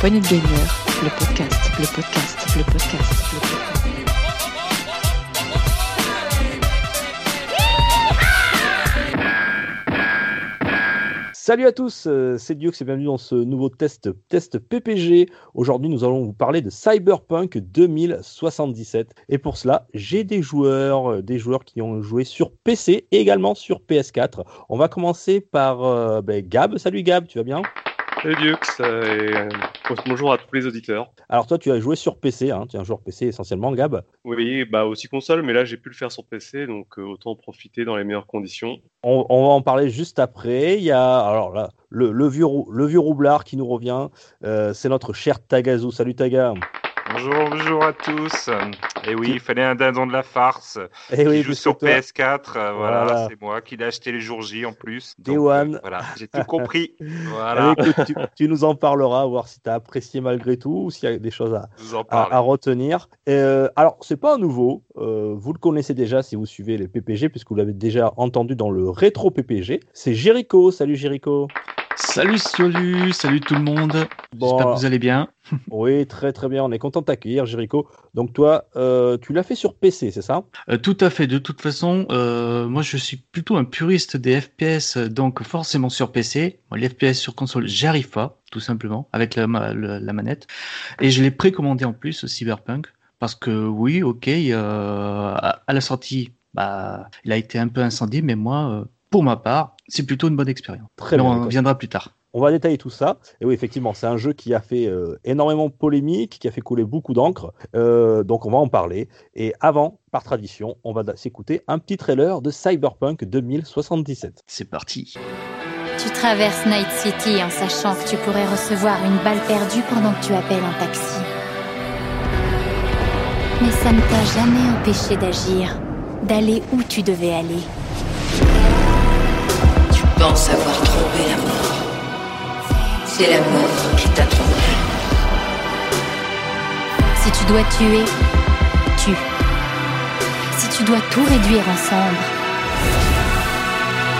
Poignée de Gamer, le podcast, le podcast, le podcast. Salut à tous, euh, c'est Diox et bienvenue dans ce nouveau test, test PPG. Aujourd'hui, nous allons vous parler de Cyberpunk 2077. Et pour cela, j'ai des joueurs, euh, des joueurs qui ont joué sur PC et également sur PS4. On va commencer par euh, ben, Gab. Salut Gab, tu vas bien? Salut Dux, euh, et bonjour à tous les auditeurs. Alors toi, tu as joué sur PC, hein, tu es un joueur PC essentiellement, Gab. Oui, bah aussi console, mais là j'ai pu le faire sur PC, donc euh, autant en profiter dans les meilleures conditions. On, on va en parler juste après. Il y a alors là le, le vieux le vieux roublard qui nous revient. Euh, c'est notre cher Tagazu. Salut Taga. Bonjour, bonjour à tous. Et oui, il fallait un dindon de la farce. Eh qui oui, joue sur toi- PS4. euh, voilà, Voilà. c'est moi qui l'ai acheté les jours J en plus. Day Donc, one. euh, voilà, j'ai tout compris. voilà, Eh, écoute, tu, tu nous en parleras, voir si tu as apprécié malgré tout ou s'il y a des choses à, retenir. Euh, alors, c'est pas un nouveau. euh, vous le connaissez déjà si vous suivez les PPG, puisque vous l'avez déjà entendu dans le rétro PPG. C'est Jericho. Salut Jericho. Salut Solu, salut tout le monde. Bon, J'espère que vous allez bien. Oui, très très bien. On est content de t'accueillir, Jericho. Donc, toi, euh, tu l'as fait sur PC, c'est ça? Euh, tout à fait. De toute façon, euh, moi je suis plutôt un puriste des FPS, donc forcément sur PC. Moi, les FPS sur console, j'arrive pas, tout simplement, avec la, ma- le- la manette. Et je l'ai précommandé en plus, Cyberpunk, parce que oui, ok, à, la sortie, bah, il a été un peu incendié, mais moi, pour ma part, c'est plutôt une bonne expérience. Très Mais bien. on reviendra plus tard. On va détailler tout ça. Et oui, effectivement, c'est un jeu qui a fait euh, énormément de polémique, qui a fait couler beaucoup d'encre. Euh, donc, on va en parler. Et avant, par tradition, on va s'écouter un petit trailer de Cyberpunk 2077. C'est parti. Tu traverses Night City en sachant que tu pourrais recevoir une balle perdue pendant que tu appelles un taxi. Mais ça ne t'a jamais empêché d'agir, d'aller où tu devais aller. Tu penses avoir trompé la mort. C'est la mort qui t'a trompé. Si tu dois tuer, tue. Si tu dois tout réduire ensemble,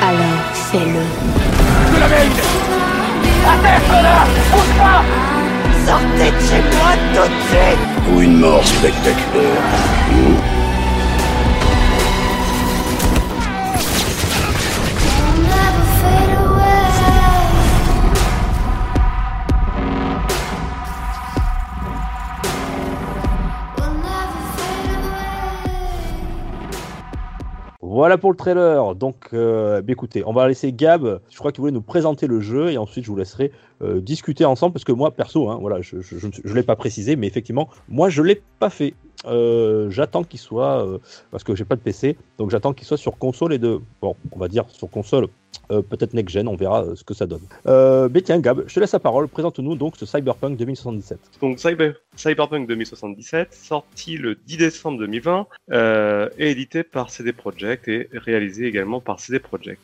alors fais-le. ou une mort spectaculaire. Voilà pour le trailer. Donc, euh, bah, écoutez, on va laisser Gab. Je crois qu'il voulait nous présenter le jeu et ensuite je vous laisserai euh, discuter ensemble parce que moi, perso, hein, voilà, je ne l'ai pas précisé, mais effectivement, moi, je l'ai pas fait. Euh, j'attends qu'il soit euh, parce que j'ai pas de PC, donc j'attends qu'il soit sur console et de bon, on va dire sur console, euh, peut-être next gen, on verra ce que ça donne. Mais tiens, Gab, je te laisse la parole. Présente-nous donc ce Cyberpunk 2077. Donc Cyber, Cyberpunk 2077, sorti le 10 décembre 2020, euh, et édité par CD Projekt et réalisé également par CD Projekt.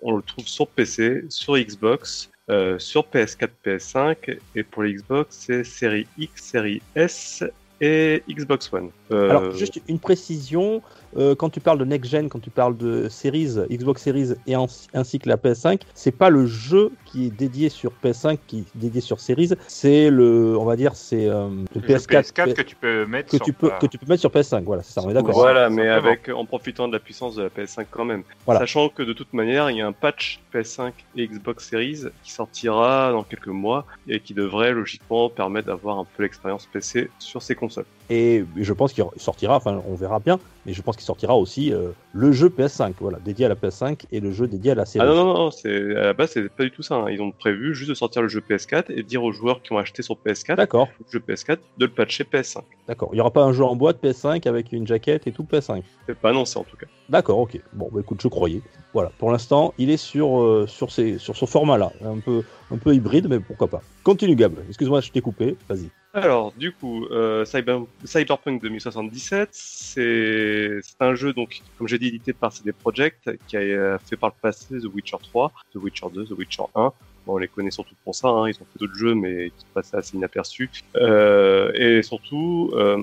On le trouve sur PC, sur Xbox, sur PS4, PS5, et pour les Xbox, c'est série X, série S et Xbox One. Euh, Alors, juste une précision, euh, quand tu parles de next gen, quand tu parles de Series, Xbox Series et ainsi, ainsi que la PS5, c'est pas le jeu qui est dédié sur PS5 qui est dédié sur Series, c'est le, on va dire, c'est euh, le Le jeu PS4, PS4 que tu peux mettre que sur tu peux ta- que tu peux mettre sur PS5. Voilà, c'est ça, on est d'accord. Voilà, mais simplement. avec en profitant de la puissance de la PS5 quand même. Voilà. Sachant que de toute manière, il y a un patch PS5 et Xbox Series qui sortira dans quelques mois et qui devrait logiquement permettre d'avoir un peu l'expérience PC sur ces consoles. Et je pense qu'il sortira, enfin, on verra bien, mais je pense qu'il sortira aussi euh, le jeu PS5, voilà, dédié à la PS5 et le jeu dédié à la série. Ah non, non, non, c'est, à la base, c'est pas du tout ça. hein. Ils ont prévu juste de sortir le jeu PS4 et dire aux joueurs qui ont acheté sur PS4, D'accord, le jeu PS4, de le patcher PS5. d'accord. Il n'y aura pas un jeu en boîte PS5 avec une jaquette et tout PS5. C'est pas annoncé en tout cas. D'accord, ok. Bon, bah, écoute, je croyais. Voilà, pour l'instant, il est sur, euh, sur, ces, sur ce format-là, un peu, un peu hybride, mais pourquoi pas. Continue, Gab. Excuse-moi, je t'ai coupé. Vas-y. Alors, du coup, euh, Cyber- Cyberpunk 2077, c'est c'est un jeu, donc, comme j'ai dit, édité par CD Projekt, qui a euh, fait par le passé The Witcher 3, The Witcher 2, The Witcher 1. Bon, on les connaît surtout pour ça, hein, ils ont fait d'autres jeux, mais qui passaient assez inaperçus. Euh, et surtout, euh,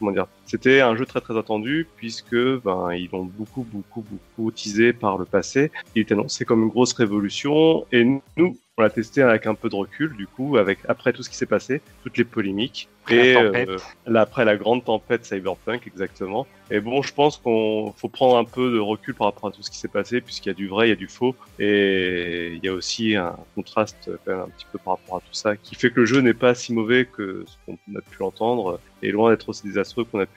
comment dire, c'était un jeu très très attendu, puisque ben, ils l'ont beaucoup, beaucoup, beaucoup teasé par le passé. Il était annoncé comme une grosse révolution, et nous, on l'a testé avec un peu de recul, du coup, avec après tout ce qui s'est passé, toutes les polémiques. Après la et tempête. euh, là, après la grande tempête Cyberpunk, exactement. Et bon, je pense qu'on faut prendre un peu de recul par rapport à tout ce qui s'est passé, puisqu'il y a du vrai, il y a du faux, et il y a aussi un contraste quand même un petit peu par rapport à tout ça, qui fait que le jeu n'est pas si mauvais que ce qu'on a pu l'entendre, et loin d'être aussi désastreux qu'on a pu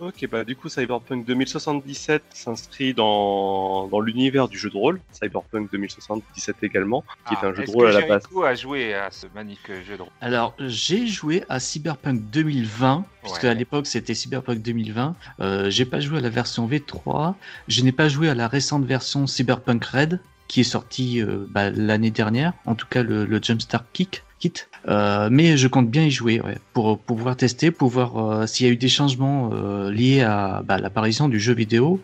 Ok, bah du coup Cyberpunk 2077 s'inscrit dans, dans l'univers du jeu de rôle, Cyberpunk 2077 également, qui est un jeu de rôle à la base. Jericho a joué à ce magnifique jeu de rôle Alors, j'ai joué à Cyberpunk 2020, puisque à l'époque c'était Cyberpunk 2020. Euh, j'ai pas joué à la version V3. Je n'ai pas joué à la récente version Cyberpunk Red, qui est sortie euh, bah, l'année dernière. En tout cas, le, le Jumpstart Kick. Euh, mais je compte bien y jouer ouais, pour, pouvoir tester, pour voir euh, s'il y a eu des changements euh, liés à bah, l'apparition du jeu vidéo.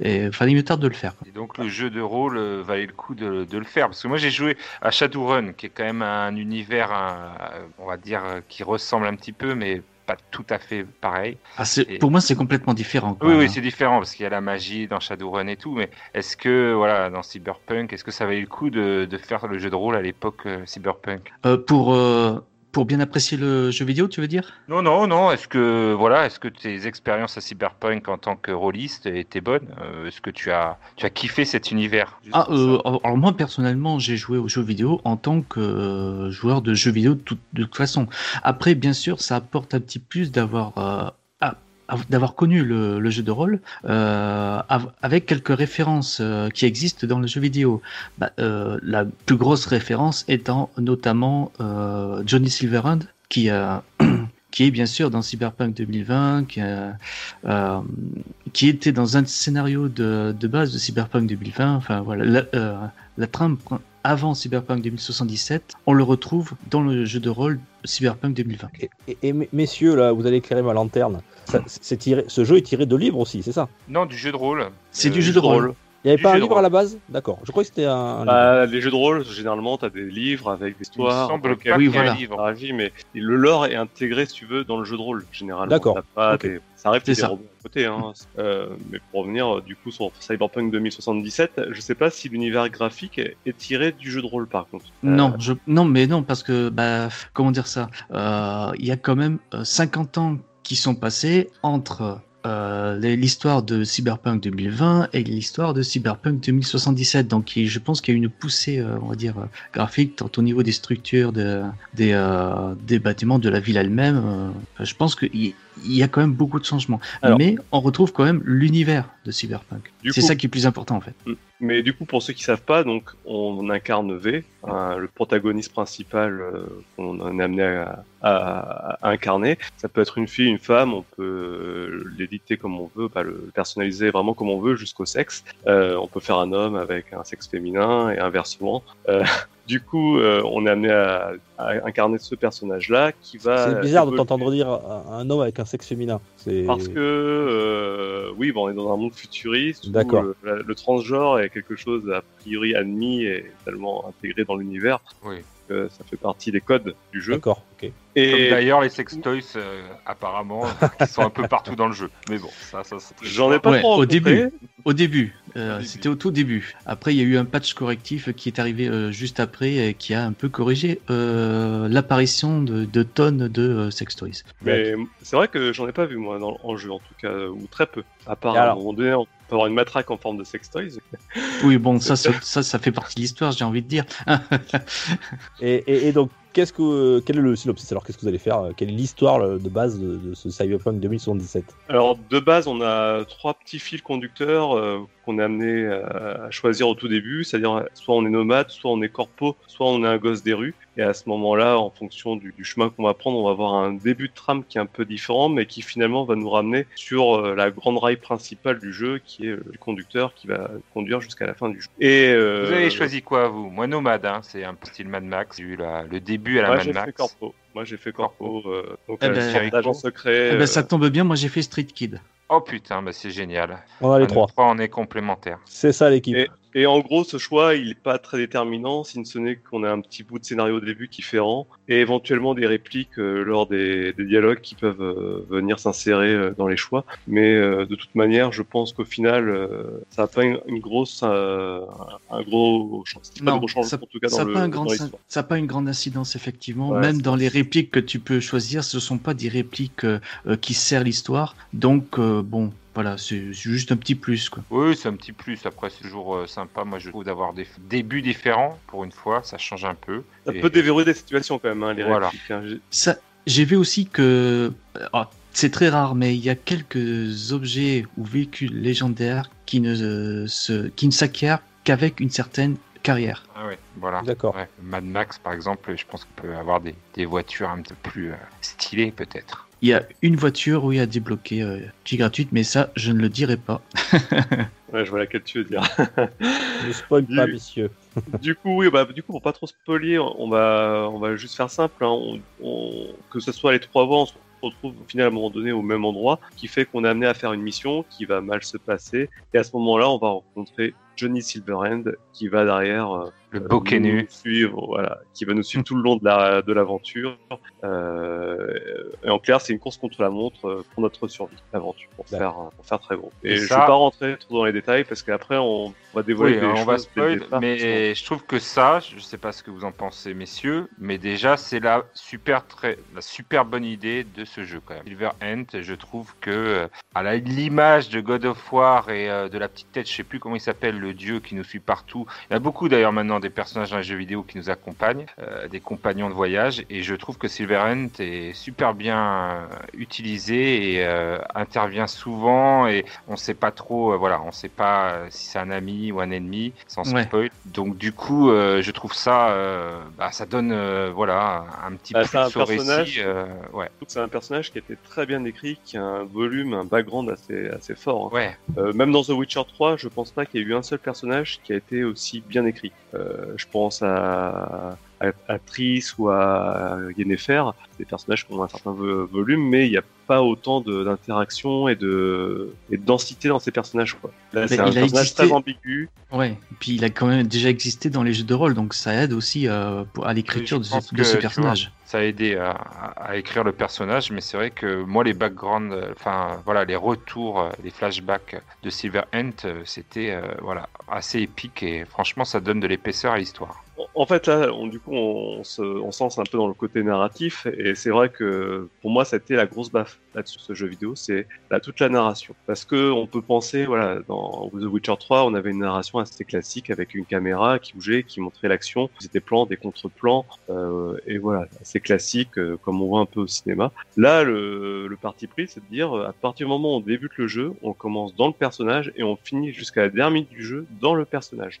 Et fallait mieux tarde de le faire. donc le jeu de rôle euh, valait le coup de, le faire parce que moi j'ai joué à Shadowrun qui est quand même un univers un- on va dire euh, qui ressemble un petit peu mais pas tout à fait pareil. Ah, Et- pour moi, c'est complètement différent. quoi, Oui oui hein. c'est différent parce qu'il y a la magie dans Shadowrun et tout mais est-ce que voilà dans Cyberpunk est-ce que ça valait le coup de, de faire le jeu de rôle à l'époque euh, Cyberpunk? Euh, pour, euh, pour bien apprécier le jeu vidéo, tu veux dire? Non non non. Est-ce que voilà est-ce que tes expériences à Cyberpunk en tant que rôliste étaient bonnes? Euh, Est-ce que tu as tu as kiffé cet univers? Ah, euh, alors moi personnellement, j'ai joué aux jeux vidéo en tant que euh, joueur de jeux vidéo de toute, de toute façon. Après, bien sûr, ça apporte un petit plus d'avoir av- d'avoir connu le, jeu de rôle euh, av- avec quelques références euh, qui existent dans le jeu vidéo. Bah, euh, la plus grosse référence étant notamment Johnny Silverhand qui est bien sûr dans Cyberpunk 2020, qui, était dans un scénario de, base de Cyberpunk 2020. Enfin voilà, la, trame avant Cyberpunk 2077, on le retrouve dans le jeu de rôle Cyberpunk 2020. Et, et- et messieurs, là, vous allez éclairer ma lanterne. Ça- c'est tiré, ce jeu est tiré de livres aussi, c'est ça? Non du jeu de rôle. C'est Euh, du jeu de rôle. Il n'y avait pas un livre à la base D'accord. Je crois que c'était un, un. Bah, les jeux de rôle, généralement, tu as des livres avec des Il histoires. semble auxquelles pas Oui, qu'il y ait un voilà. livre. interagis, mais le lore est intégré, si tu veux, dans le jeu de rôle, généralement. D'accord. T'as pas Ok. des- Ça arrive C'est des ça. robots à côté, hein. Euh, mais pour revenir, euh, du coup, sur Cyberpunk 2077, je sais pas si l'univers graphique est tiré du jeu de rôle, par contre. Euh, Non, je, non, mais non, parce que, bah, comment dire ça? Euh, Il y a quand même euh, 50 ans qui sont passés entre euh, l'histoire de Cyberpunk 2020 et l'histoire de Cyberpunk 2077. Donc, je pense qu'il y a une poussée, euh, on va dire, euh, graphique, tant au niveau des structures, de, des, des bâtiments, de la ville elle-même. je pense qu'il il y a quand même beaucoup de changements. Alors- mais on retrouve quand même l'univers de Cyberpunk. C'est ça qui est plus important, en fait. Mais du coup, pour ceux qui savent pas, donc on incarne V, hein, le protagoniste principal euh, qu'on est amené à, à- à incarner. Ça peut être une fille, une femme, on peut euh, l'éditer comme on veut, pas le personnaliser vraiment comme on veut jusqu'au sexe. Euh, on peut faire un homme avec un sexe féminin et inversement. Euh, du coup, euh, on est amené à, à incarner ce personnage-là qui va. C'est bizarre de t'entendre dire un, un homme avec un sexe féminin. Parce que euh, oui, bon, on est dans un monde futuriste où D'accord. le, transgenre est quelque chose a priori admis et tellement intégré dans l'univers Oui. que ça fait partie des codes du jeu. D'accord. Ok. Comme Et d'ailleurs les sextoys euh, apparemment qui sont un peu partout dans le jeu. Mais bon, ça, ça c'est j'en ai pas Ouais, trop au début. Au début, euh, c'était au tout début. Après, il y a eu un patch correctif qui est arrivé euh, juste après et qui a un peu corrigé euh, l'apparition de, de tonnes de euh, sextoys. Mais c'est vrai que j'en ai pas vu moi dans, en jeu en tout cas, ou très peu. À part à un moment donné, on peut avoir une matraque en forme de sextoys. Oui, bon, ça, ça, ça, fait partie de l'histoire, j'ai envie de dire. Et, et- et donc, qu'est-ce que, quel est le synopsis Alors, qu'est-ce que vous allez faire Quelle est l'histoire de base de, de ce Cyberpunk 2077 Alors de base, on a trois petits fils conducteurs euh, qu'on est amené à, à choisir au tout début, c'est-à-dire soit on est nomade, soit on est corpo, soit on est un gosse des rues. Et à ce moment-là, en fonction du, du chemin qu'on va prendre, on va avoir un début de trame qui est un peu différent, mais qui finalement va nous ramener sur euh, la grande rail principale du jeu, qui est euh, le conducteur qui va conduire jusqu'à la fin du jeu. Et euh, Vous avez choisi quoi vous? Moi nomade, hein, c'est un peu style Mad Max. J'ai eu la- le début à la Moi, Mad j'ai Max. fait corpo. Moi, j'ai fait corpo. euh, donc, Eh euh, ben, d'agent secret. Eh ben, euh, ça tombe bien, moi j'ai fait Street Kid. Oh putain, bah c'est génial. On a les trois. trois, on est complémentaires. C'est ça l'équipe. Et- Et en gros, ce choix, il n'est pas très déterminant, si ce n'est qu'on a un petit bout de scénario au début qui fait rang, et éventuellement des répliques euh, lors des, des dialogues qui peuvent euh, venir s'insérer euh, dans les choix. Mais de toute manière, je pense qu'au final, ça n'a pas une, une grosse, un gros, pas gros changement ça- en tout cas Ça dans n'a le un grand- ça a pas une grande incidence, effectivement. Ouais, Même dans les répliques que tu peux choisir, ce ne sont pas des répliques qui serrent l'histoire. Donc, bon, voilà, c'est juste un petit plus. Quoi. Oui, c'est un petit plus. Après, c'est toujours euh, sympa, moi, je trouve, d'avoir des débuts différents. Pour une fois, ça change un peu. Ça Et- peut déverrouiller des situations quand même, hein, les Voilà. répliques. hein. J'ai- Ça, j'ai vu aussi que ah, c'est très rare, mais il y a quelques objets ou véhicules légendaires qui ne euh, se, qui ne s'acquièrent qu'avec une certaine carrière. Ah ouais, voilà. D'accord. Ouais. Mad Max, par exemple, je pense qu'on peut avoir des, des voitures un peu plus euh, stylées, peut-être. Il y a une voiture où il y a débloqué euh, qui est gratuite, mais ça, je ne le dirai pas. Ouais, je vois laquelle tu veux dire. Ne spoil pas, messieurs. du coup, oui, bah, du coup, pour pas trop spoiler, on va, on va juste faire simple. hein. On- on- que ce soit les trois voix, on se retrouve au final à un moment donné au même endroit, qui fait qu'on est amené à faire une mission qui va mal se passer. Et à ce moment-là, on va rencontrer Johnny Silverhand, qui va derrière euh, Le euh, bokeh nous nu. suivre, voilà, qui va nous suivre tout le long de la de l'aventure. Euh, et en clair, c'est une course contre la montre euh, pour notre survie, l'aventure, pour D'accord. faire pour faire très gros. Et, Et je ça- vais pas rentrer trop dans les détails parce qu'après on va dévoiler Oui, des on choses va spoil, mais je trouve que ça, je sais pas ce que vous en pensez, messieurs, mais déjà c'est la super très, la super bonne idée de ce jeu quand même. Silver Ant, je trouve que euh, à l'image de God of War et euh, de la petite tête, je sais plus comment il s'appelle, le dieu qui nous suit partout. Il y a beaucoup d'ailleurs maintenant des personnages dans les jeux vidéo qui nous accompagnent, euh, des compagnons de voyage, et je trouve que Silver Ant est super bien euh, utilisé et euh, intervient souvent et on sait pas trop, euh, voilà, on sait pas si c'est un ami ou un ennemi, sans Ouais. spoil. Donc du coup, euh, je trouve ça, euh, bah, ça donne, euh, voilà, un petit Bah, au personnage- récit. euh, ouais, c'est un personnage qui a été très bien écrit, qui a un volume, un background assez, assez fort. hein. ouais, Euh, même dans The Witcher 3, je pense pas qu'il y ait eu un seul personnage qui a été aussi bien écrit. Euh, je pense à, à, Triss ou à Yennefer, des personnages qui ont un certain vo- volume, mais il n'y a pas autant d'interaction et de, et de densité dans ces personnages. Quoi. Là, c'est Mais un il a personnage existé- très ambigu. Ouais, et puis il a quand même déjà existé dans les jeux de rôle, donc ça aide aussi euh, à l'écriture de, ce- de personnage. ça a aidé à, écrire le personnage, mais c'est vrai que moi, les backgrounds, euh, enfin voilà, les retours, euh, les flashbacks de Silver Ant, euh, c'était euh, voilà assez épique et franchement, ça donne de l'épaisseur à l'histoire. En fait, là, on, du coup, on, se, on s'ense un peu dans le côté narratif, et c'est vrai que pour moi, ça a été la grosse baffe là-dessus, ce jeu vidéo, c'est toute la narration. Parce que on peut penser, voilà, dans The Witcher 3, on avait une narration assez classique avec une caméra qui bougeait, qui montrait l'action, des plans, des contre-plans, euh, et voilà, assez classique, euh, comme on voit un peu au cinéma. Là, le, le parti pris, c'est de dire, à partir du moment où on débute le jeu, on commence dans le personnage et on finit jusqu'à la dernière minute du jeu dans le personnage.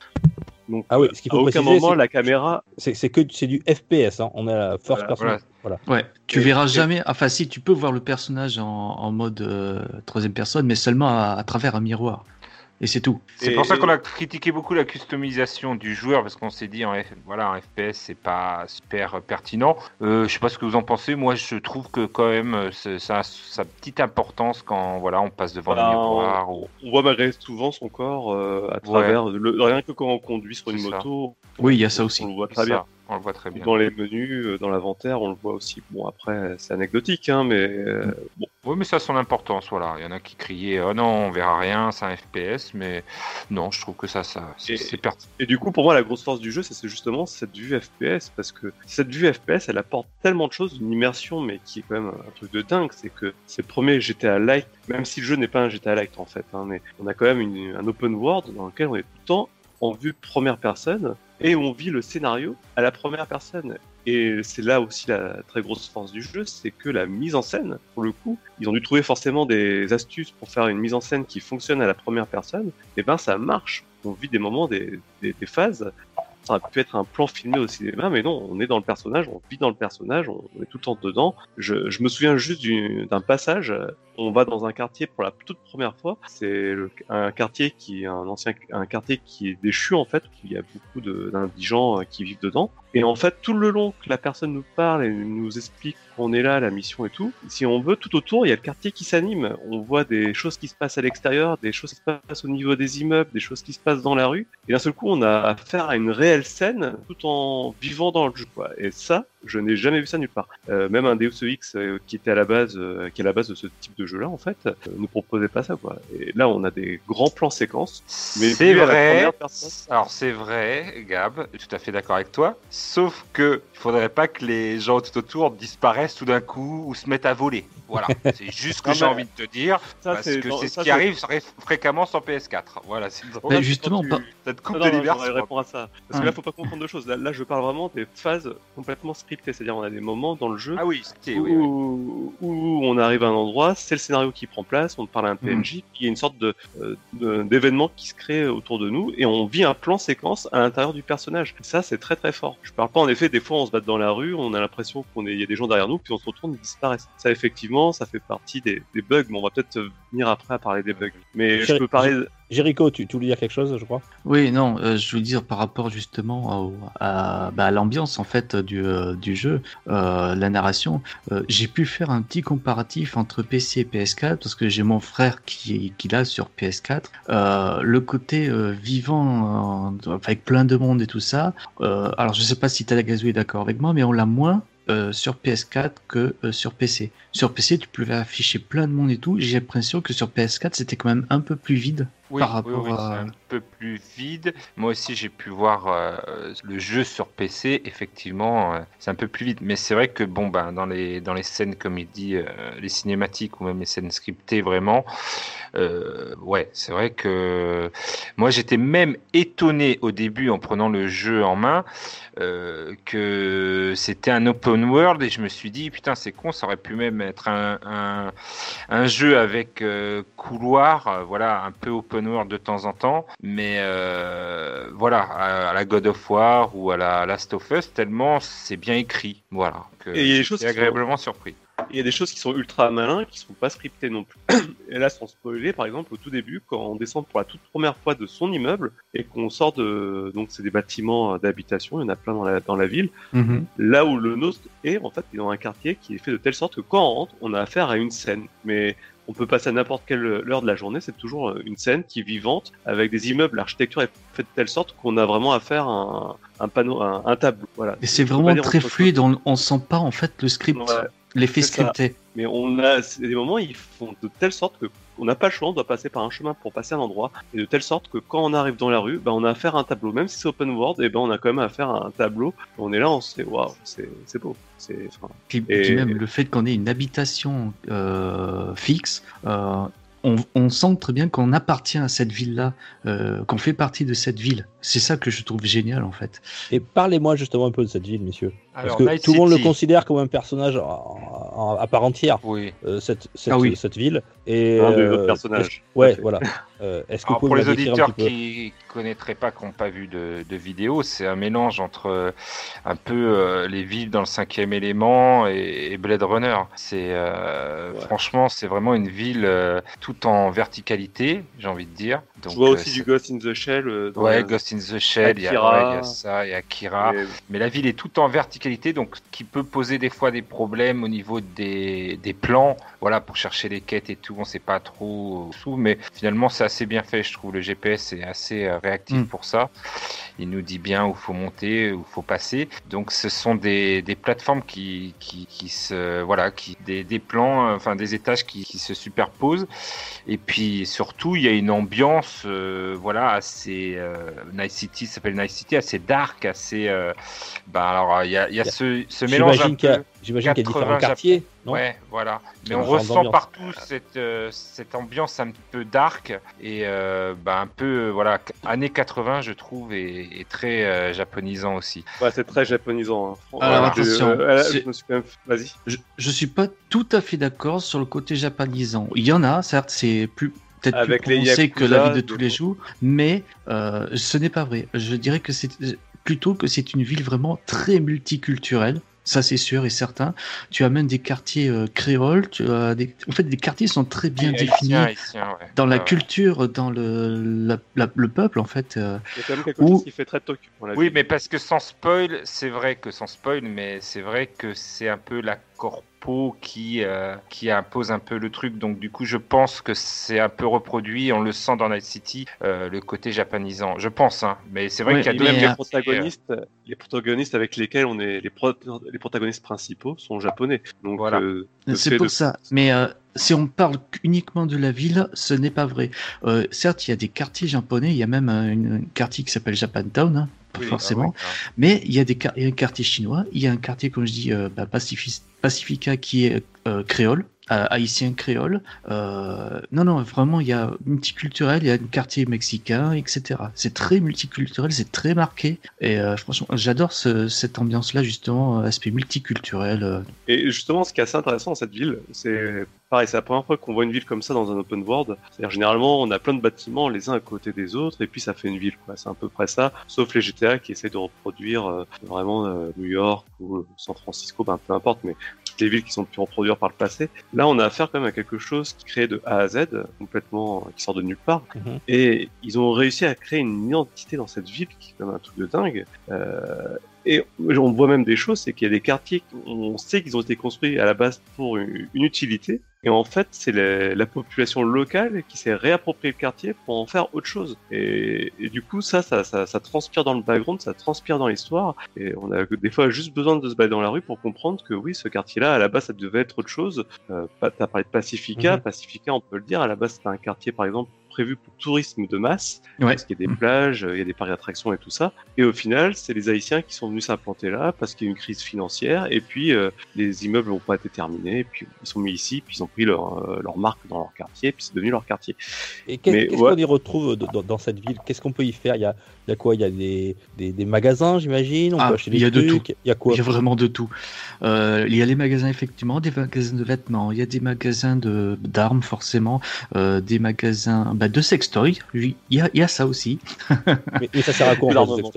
Donc, Ah oui, ce qu'il à faut aucun préciser, moment c'est- la caméra C'est c'est que c'est du FPS, hein. on a la first Voilà, person. voilà. Voilà. Ouais, tu Et- verras et- jamais. Enfin, si tu peux voir le personnage en, en mode euh, troisième personne, mais seulement à, à travers un miroir. Et c'est tout. C'est pour ça qu'on a critiqué beaucoup la customisation du joueur parce qu'on s'est dit en, F- voilà, en FPS c'est pas super pertinent. Euh, je sais pas ce que vous en pensez. Moi je trouve que quand même euh, ça a sa petite importance quand voilà on passe devant Bah, le miroir. ou- on voit malgré souvent son corps euh, à travers le, rien que quand on conduit sur une ça. moto. Oui, il y a ça aussi. On le voit Ça, très bien. On le voit très bien. Dans les menus, euh, dans l'inventaire, on le voit aussi. Bon après, c'est anecdotique, hein, mais euh, bon. Oui, mais ça a son importance. Voilà, il y en a qui criaient oh non on verra rien, c'est un FPS, mais non, je trouve que ça, ça c'est pertinent. Et du coup, pour moi, la grosse force du jeu, c'est justement cette vue FPS, parce que cette vue FPS, elle apporte tellement de choses, une immersion, mais qui est quand même un truc de dingue. C'est que c'est le premier GTA Light, même si le jeu n'est pas un GTA Light en fait, hein, mais on a quand même une- un open world dans lequel on est tout le temps en vue première personne et on vit le scénario à la première personne. Et c'est là aussi la très grosse force du jeu, c'est que la mise en scène, pour le coup, ils ont dû trouver forcément des astuces pour faire une mise en scène qui fonctionne à la première personne. Et ben ça marche. On vit des moments, des, phases. Ça aurait pu être un plan filmé au cinéma, mais non, on est dans le personnage, on vit dans le personnage, on est tout le temps dedans. Je, je me souviens juste du- d'un passage. On va dans un quartier pour la toute première fois. C'est un quartier qui est un ancien, un quartier qui est déchu en fait, où il y a beaucoup d'indigents euh, qui vivent dedans. Et en fait, tout le long que la personne nous parle et nous explique qu'on est là, la mission et tout, si on veut, tout autour, il y a le quartier qui s'anime. On voit des choses qui se passent à l'extérieur, des choses qui se passent au niveau des immeubles, des choses qui se passent dans la rue. Et d'un seul coup, on a affaire à une réelle scène tout en vivant dans le jeu. Quoi. Et ça, je n'ai jamais vu ça nulle part. Euh, même un Deus Ex euh, qui était à la base, euh, qui est à la base de ce type de jeu-là, en fait, euh, ne proposait pas ça. Quoi. Et là, on a des grands plans séquences. Mais C'est vrai. Alors c'est vrai, Gab, je suis tout à fait d'accord avec toi. Sauf que il faudrait pas que les gens tout autour disparaissent tout d'un coup ou se mettent à voler. Voilà, c'est juste ce que j'ai mais envie de te dire. Ça, parce c'est que c'est ce qui arrive ré- fréquemment sur PS4. Voilà, c'est là, justement, quand pas- tu- cette coupe Non, de non, répondre à ça. Parce que là, faut pas confondre deux choses. Là, là, je parle vraiment des phases complètement scriptées. C'est-à-dire, on a des moments dans le jeu Ah oui, où, oui, oui. où on arrive à un endroit, c'est le scénario qui prend place, on parle à un PNJ, puis il y a une sorte de, euh, de- d'événement qui se crée autour de nous, et on vit un plan séquence à l'intérieur du personnage. Ça, c'est très très fort. Je parle pas en effet, des fois on se bat dans la rue, on a l'impression qu'on est, il y a des gens derrière nous, puis on se retourne, ils disparaissent. Ça, effectivement, ça fait partie des, des bugs, mais on va peut-être venir après à parler des bugs. Mais je J'ai- peux parler, Jericho, tu, tu voulais dire quelque chose, je crois? Oui, non, euh, je veux dire par rapport justement au- à, bah, à l'ambiance en fait du, euh, du jeu, euh, la narration. euh, j'ai pu faire un petit comparatif entre PC et PS4 parce que j'ai mon frère qui, qui l'a sur PS4. Euh, le côté euh, vivant euh, avec plein de monde et tout ça. euh, alors je sais pas si Talagazou est d'accord avec moi, mais on l'a moins. Euh, sur PS4 que euh, sur PC. Sur PC, tu pouvais afficher plein de monde et tout. J'ai l'impression que sur PS4, c'était quand même un peu plus vide Oui, par rapport oui, à- c'est un peu plus vide. Moi aussi, j'ai pu voir euh, le jeu sur PC. Effectivement, euh, c'est un peu plus vide. Mais c'est vrai que bon, ben, dans les dans les scènes, comme il dit, euh, les cinématiques ou même les scènes scriptées, vraiment, ouais, c'est vrai que moi, j'étais même étonné au début en prenant le jeu en main que c'était un open world et je me suis dit putain, c'est con, ça aurait pu même être un, un, un jeu avec couloir, voilà, un peu open world de temps en temps, mais euh, voilà, à, à la God of War ou à la Last of Us, tellement c'est bien écrit, voilà. Que Et il y a des j'étais choses qui sont- agréablement surpris. il y a des choses qui sont ultra malins, qui sont pas scriptées non plus. Et là, sans spoiler, par exemple, au tout début, quand on descend pour la toute première fois de son immeuble et qu'on sort de, donc c'est des bâtiments d'habitation, il y en a plein dans la, dans la ville. Là où le nôtre est, en fait, il est dans un quartier qui est fait de telle sorte que quand on rentre, on a affaire à une scène. Mais on peut passer à n'importe quelle heure de la journée, c'est toujours euh, une scène qui est vivante, avec des immeubles, l'architecture est faite de telle sorte qu'on a vraiment à un, un panneau, un, un tableau. Voilà. Et c'est vraiment très fluide, on, on sent pas en fait le script, Ouais. l'effet ça. scripté. Mais on a des moments, ils font de telle sorte que on n'a pas le choix, on doit passer par un chemin pour passer à un endroit, et de telle sorte que quand on arrive dans la rue, ben on a affaire à un tableau. Même si c'est open world, et ben on a quand même affaire à un tableau. On est là, on se dit waouh, c'est beau. Enfin, Puis, Et- puis même le fait qu'on ait une habitation euh, fixe, euh, on, on sent très bien qu'on appartient à cette ville-là, euh, qu'on fait partie de cette ville. C'est ça que je trouve génial en fait. Et parlez-moi justement un peu de cette ville, messieurs. Parce que Night tout le monde le considère comme un personnage en- en- à part entière, Oui. euh, cette, cette, Ah oui. cette ville. Et, un de euh, votre personnage. est-ce- Ouais, voilà. Euh, Est-ce que vous Alors, pouvez pour les auditeurs qui connaîtraient pas, qui n'ont pas vu de, de vidéo, c'est un mélange entre un peu euh, les villes dans le cinquième élément et, et Blade Runner. C'est euh, Ouais. franchement, c'est vraiment une ville euh, tout en verticalité, j'ai envie de dire. Donc, Je vois euh, aussi du Ghost in the Shell. euh, dans Ouais, la- Ghost in the Shell, il y, a, Akira. ouais, il y a ça, il y a Akira. et- Mais la ville est tout en verticalité, donc qui peut poser des fois des problèmes au niveau des, des plans. Voilà, pour chercher les quêtes et tout, on sait pas trop où, mais finalement c'est assez bien fait, je trouve. Le GPS est assez euh, réactif Mm. pour ça. Il nous dit bien où faut monter, où faut passer. Donc ce sont des, des plateformes qui, qui, qui se voilà, qui des, des plans, enfin des étages qui, qui se superposent. Et puis surtout, il y a une ambiance, euh, voilà, assez euh, Night City, ça s'appelle Night City, assez dark, assez. Euh, ben alors, il y a, y ce, ce mélange un J'imagine qu'il y a, peu. j'imagine qu'il y a 80 différents quartiers, non Ouais, voilà. Mais on ressent partout cette, euh, cette ambiance un peu dark et euh, ben, un peu, voilà, années 80, je trouve, et, et très euh, japonisant aussi. Ouais, c'est très japonisant. hein. Alors, attention, euh, je me suis quand même. Vas-y. Je, je suis pas tout à fait d'accord sur le côté japonisant. Il y en a, certes, c'est plus peut-être plus Avec les prononcé que la vie de tous les jours, mais euh, ce n'est pas vrai. Je dirais que c'est plutôt que c'est une ville vraiment très multiculturelle. ça c'est sûr et certain. Tu as même des quartiers euh, créoles. Tu as des... En fait, les quartiers sont très bien définis haïtien, ouais. dans la Ouais, ouais. culture, dans le, la- la- le peuple en fait. euh, Il y a quand même quelque chose qui fait très Tokyo. on l'a Oui, mais parce que sans spoil, c'est vrai que sans spoil, mais c'est vrai que c'est un peu la qui, euh, qui impose un peu le truc. Donc du coup, je pense que c'est un peu reproduit. On le sent dans Night City, euh, le côté japonisant. Je pense, hein. Mais c'est vrai Ouais, qu'il y a même mais, les euh, protagonistes, les protagonistes avec lesquels on est les, pro- les protagonistes principaux sont japonais. Donc Voilà. euh, C'est pour de- ça. Mais euh, si on parle uniquement de la ville, ce n'est pas vrai. Euh, certes, il y a des quartiers japonais. Il y a même un, quartier qui s'appelle Japantown, hein, pas Oui, forcément. ah oui, Mais il y a des il y a un quartier chinois, il y a un quartier, comme je dis, euh, bah, Pacifi- Pacifica qui est euh, créole, haïtien créole. Euh, non, non, vraiment, il y a multiculturel, il y a un quartier mexicain, etc. C'est très multiculturel, c'est très marqué. Et euh, franchement, j'adore ce- cette ambiance-là, justement, euh, aspect multiculturel. euh. Et justement, ce qui est assez intéressant dans cette ville, c'est pareil, c'est la première fois qu'on voit une ville comme ça dans un open world. C'est-à-dire généralement, on a plein de bâtiments les uns à côté des autres, et puis ça fait une ville. quoi. C'est à peu près ça, sauf les GTA qui essaient de reproduire euh, vraiment euh, New York ou euh, San Francisco, ben, peu importe, mais les villes qui sont pu reproduire par le passé. Là, on a affaire quand même à quelque chose qui créé de A à Z, complètement, qui sort de nulle part. Mhm. Et ils ont réussi à créer une identité dans cette ville qui est quand même un truc de dingue. Euh, et on voit même des choses, c'est qu'il y a des quartiers, on sait qu'ils ont été construits à la base pour une, une utilité, et en fait, c'est la, la population locale qui s'est réapproprié le quartier pour en faire autre chose. Et, et du coup, ça, ça, ça, ça transpire dans le background, ça transpire dans l'histoire, et on a des fois juste besoin de se balader dans la rue pour comprendre que oui, ce quartier-là, à la base, ça devait être autre chose. Euh, pas- T'as parlé de Pacifica, Mhm. Pacifica, on peut le dire, à la base, c'était un quartier, par exemple, prévu pour tourisme de masse, Ouais. parce qu'il y a des plages, il y a des parcs d'attractions et tout ça. Et au final, c'est les Haïtiens qui sont venus s'implanter là parce qu'il y a eu une crise financière et puis euh, les immeubles n'ont pas été terminés. Et puis ils sont mis ici, puis ils ont pris leur, euh, leur marque dans leur quartier, puis c'est devenu leur quartier. Et qu'est-ce ouais. qu'on y retrouve dans, dans- dans cette ville? Qu'est-ce qu'on peut y faire? Il y a, il y a quoi? Il y a des, des, des magasins, j'imagine? On Ah, peut acheter il y a de trucs? Il y a quoi? Il y a vraiment de tout. Euh, il y a les magasins, effectivement, des magasins de vêtements, il y a des magasins de d'armes, forcément, euh, des magasins bah, de sextoy. Il y a, il y a ça aussi. mais, mais ça sert à quoi en fait.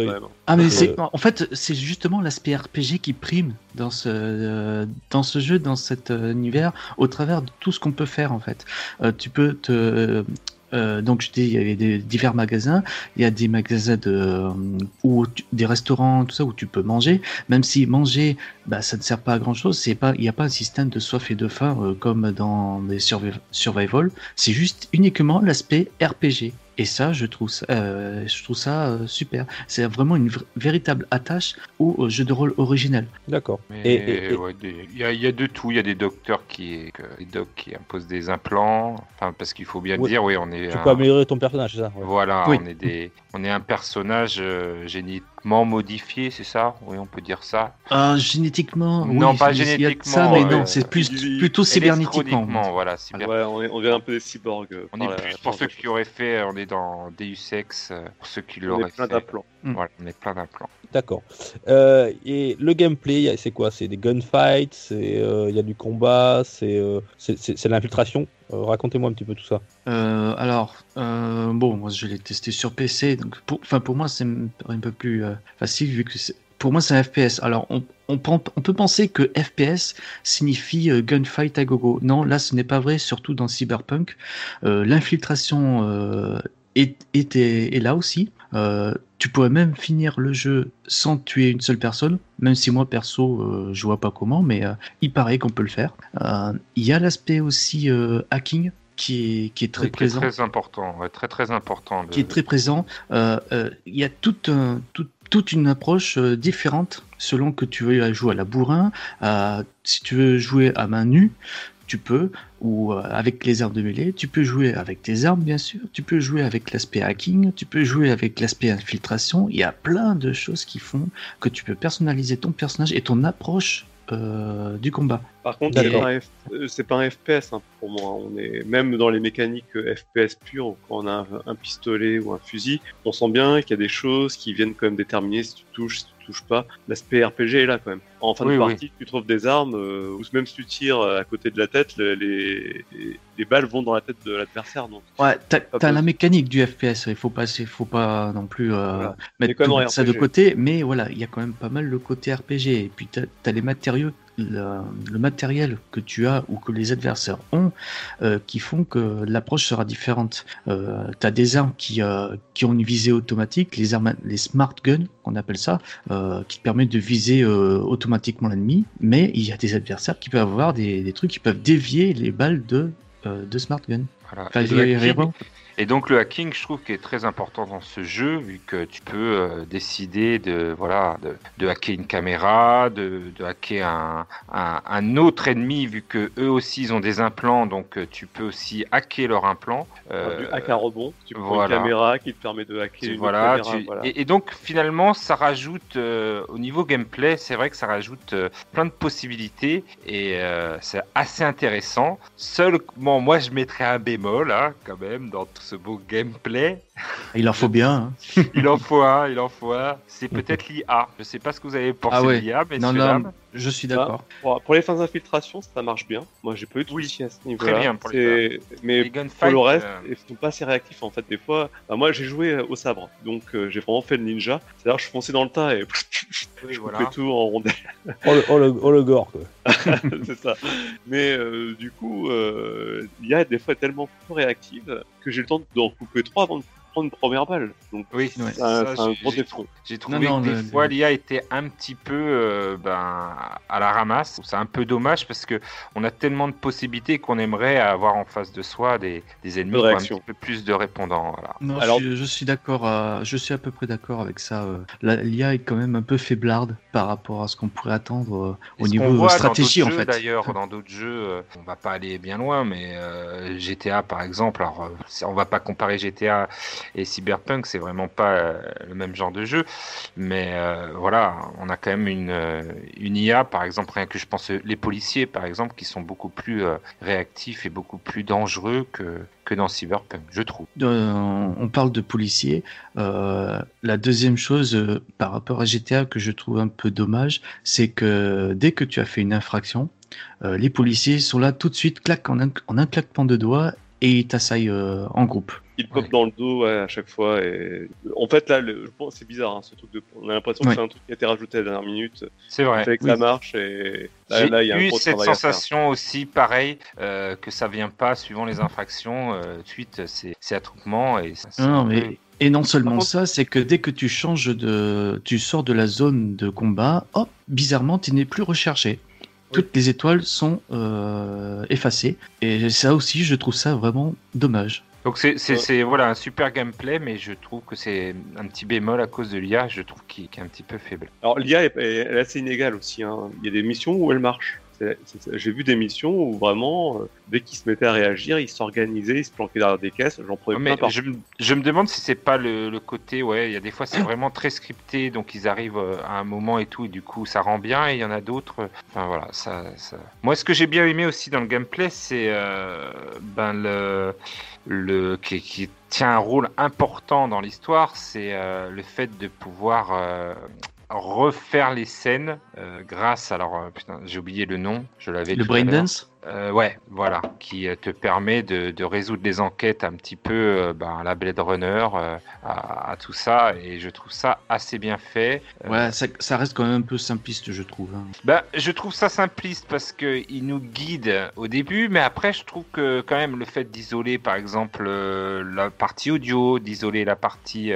Ah mais Euh, c'est en fait c'est justement l'aspect RPG qui prime dans ce euh, dans ce jeu dans cet univers au travers de tout ce qu'on peut faire en fait. Euh, tu peux te euh, donc je dis il y avait divers magasins, il y a des magasins de euh, ou des restaurants tout ça où tu peux manger, même si manger bah ça ne sert pas à grand chose, c'est pas il n'y a pas un système de soif et de faim euh, comme dans des survi- survival, c'est juste uniquement l'aspect RPG. Et ça, je trouve ça, euh, je trouve ça euh, super. C'est vraiment une véritable attache au jeu de rôle original. D'accord. Et, et- et- ouais, des- il y, a, il y a de tout. Il y a des docteurs qui, que- des docs qui imposent des implants. Enfin, parce qu'il faut bien Ouais. dire, oui, on est. tu un- peux améliorer ton personnage, c'est ça ouais. Voilà, Oui. on est des, on est un personnage euh, génétiquement modifié, c'est ça? Oui, on peut dire ça. Euh, génétiquement, Non, oui, pas génétiquement, Ça, mais euh, non, c'est plus plutôt cybernétiquement. Voilà. cyber- Ouais, on, est, on vient un peu des cyborgs. euh, On est plus pour ceux qui auraient fait, on est dans Deus Ex, euh, pour ceux qui On l'auraient est plein fait. d'implants. Voilà, on est plein d'implants. D'accord. Euh, et le gameplay, c'est quoi? C'est des gunfights, euh, il y a du combat, c'est euh, l'infiltration? Euh, Racontez-moi un petit peu tout ça. Alors, bon, moi je l'ai testé sur PC, donc pour, moi c'est un peu plus facile vu que pour moi c'est un FPS. Alors on, peut penser que FPS signifie gunfight à gogo. Non, là ce n'est pas vrai, surtout dans Cyberpunk. L'infiltration euh, est, est, est là aussi. Euh, tu pourrais même finir le jeu sans tuer une seule personne, même si moi perso euh, je vois pas comment, mais euh, il paraît qu'on peut le faire. Il y a l'aspect aussi hacking qui est, qui est très Oui, qui est présent Très important, ouais, très très important. qui est très présent. Il y a toute, un- tout- toute une approche différente selon que tu veux jouer à la bourrin, à- si tu veux jouer à main nue, tu peux, ou euh, avec les armes de mêlée, tu peux jouer avec tes armes bien sûr, tu peux jouer avec l'aspect hacking, tu peux jouer avec l'aspect infiltration, il y a plein de choses qui font que tu peux personnaliser ton personnage et ton approche euh, du combat. Par contre, c'est pas, un F- euh, c'est pas un FPS hein, pour moi. On est même dans les mécaniques euh, FPS pures, quand on a un, un pistolet ou un fusil, on sent bien qu'il y a des choses qui viennent quand même déterminer si tu touches, si tu touches pas. L'aspect RPG est là quand même. En fin Oui, de oui. partie, tu trouves des armes, euh, ou même si tu tires à côté de la tête, le- les, les, les balles vont dans la tête de l'adversaire. Donc, Ouais, t'as la mécanique du FPS, il faut pas, faut pas non plus euh, Voilà. mettre tout ça de côté, mais voilà, il y a quand même pas mal le côté RPG. Et puis t'as as les matériaux, le, le matériel que tu as ou que les adversaires ont, euh, qui font que l'approche sera différente. Euh, t'as des armes qui, euh, qui ont une visée automatique, les armes, les smart guns, on appelle ça, euh, qui te permettent de viser automatiquement l'ennemi, mais il y a des adversaires qui peuvent avoir des, des trucs qui peuvent dévier les balles de, de smart gun. Voilà. Enfin, il Et donc le hacking, je trouve, qui est très important dans ce jeu, vu que tu peux euh, décider de voilà de, de hacker une caméra, de, de hacker un, un, un autre ennemi, vu que eux aussi ils ont des implants, donc euh, tu peux aussi hacker leur implant. Euh, du hack à rebond, tu prends voilà. une caméra qui te permet de hacker une voilà, caméra, tu- voilà. Et, et donc finalement, ça rajoute euh, au niveau gameplay, c'est vrai que ça rajoute plein de possibilités et c'est assez intéressant. Seulement, moi, je mettrais un bémol, hein, quand même, dans tout ce beau gameplay. Il en faut bien. hein. Il en faut un, il en faut un. C'est peut-être l'IA. Je sais pas ce que vous avez pensé Ah ouais. de l'IA, mais Non, je suis d'accord. Pour, pour les fins d'infiltration, ça marche bien. Moi, j'ai pas eu de Oui, soucis à ce niveau-là. bien pour les Mais les pour le reste, euh, ils sont pas assez réactifs en fait. Des fois, bah, moi j'ai joué euh, au sabre, donc euh, j'ai vraiment fait le ninja. C'est-à-dire, je fonçais dans le tas et oui, je voilà. coupais tout en rondelles. Oh le, oh le, oh le gore, quoi. c'est ça. Mais euh, du coup, euh, il y a des fois tellement peu réactive que j'ai le temps d'en couper trois avant de prendre une première balle. Donc, Oui, Ouais. c'est un, ça, c'est un j'ai- gros défaut. J'ai trouvé non, que des le- fois le- l'IA était un petit peu euh, ben, à la ramasse. C'est un peu dommage parce que on a tellement de possibilités qu'on aimerait avoir en face de soi des, des ennemis qui ont un petit peu plus de répondants. Voilà. Non, Alors- je, suis- je suis d'accord. euh, je suis à peu près d'accord avec ça. euh. L'IA est quand même un peu faiblarde par rapport à ce qu'on pourrait attendre euh, au niveau voit stratégie en jeux, fait. D'ailleurs, dans d'autres jeux, on va pas aller bien loin, mais euh, GTA par exemple, alors on va pas comparer GTA et Cyberpunk, c'est vraiment pas euh, le même genre de jeu, mais euh, voilà, on a quand même une, euh, IA, par exemple, rien que je pense les policiers, par exemple, qui sont beaucoup plus réactifs et beaucoup plus dangereux que que dans Cyberpunk, je trouve. On parle de policiers. La deuxième chose par rapport à GTA que je trouve un peu dommage, c'est que dès que tu as fait une infraction, les policiers sont là tout de suite, clac en un, en un claquement de doigts et ils t'assaillent en groupe. Il pop Ouais. dans le dos ouais, à chaque fois. Et... En fait, là, le... je pense c'est bizarre hein, ce truc de. On a l'impression Ouais. que c'est un truc qui a été rajouté à la dernière minute. C'est vrai. que oui. ça marche et là, J'ai là, il y a un eu gros cette sensation aussi, pareil, euh, que ça vient pas suivant les infractions. euh, suite, c'est c'est attroupement et ça- c'est Non, mais et non seulement contre- ça, c'est que dès que tu changes de, tu sors de la zone de combat, hop, bizarrement, tu n'es plus recherché. Toutes les étoiles sont euh, effacées. Et ça aussi, je trouve ça vraiment dommage. Donc c'est c'est- Ouais. voilà un super gameplay, mais je trouve que c'est un petit bémol à cause de l'IA. Je trouve qu'il est un petit peu faible. Alors l'IA est, est- elle est assez inégale aussi. Hein. Il y a des missions où elle marche. J'ai vu des missions où vraiment, euh, dès qu'ils se mettaient à réagir, ils s'organisaient, ils se planquaient derrière des caisses. J'en prenais mais par je, me- je me demande si c'est pas le, le côté, ouais, il y a des fois c'est vraiment très scripté, donc ils arrivent euh, à un moment et tout, et du coup ça rend bien, et il y en a d'autres, euh, enfin voilà, ça, ça- Moi ce que j'ai bien aimé aussi dans le gameplay, c'est euh, ben le, le qui, qui tient un rôle important dans l'histoire, c'est euh, le fait de pouvoir euh, refaire les scènes euh, grâce alors euh, putain j'ai oublié le nom je l'avais Le braindance? Euh, ouais, voilà, qui euh, te permet de, de résoudre des enquêtes un petit peu euh, ben, à la Blade Runner, euh, à, à tout ça, et je trouve ça assez bien fait. Ouais, ça, ça reste quand même un peu simpliste, je trouve. hein. ben, je trouve ça simpliste parce que il nous guide au début, mais après je trouve que quand même le fait d'isoler par exemple la partie audio, d'isoler la partie,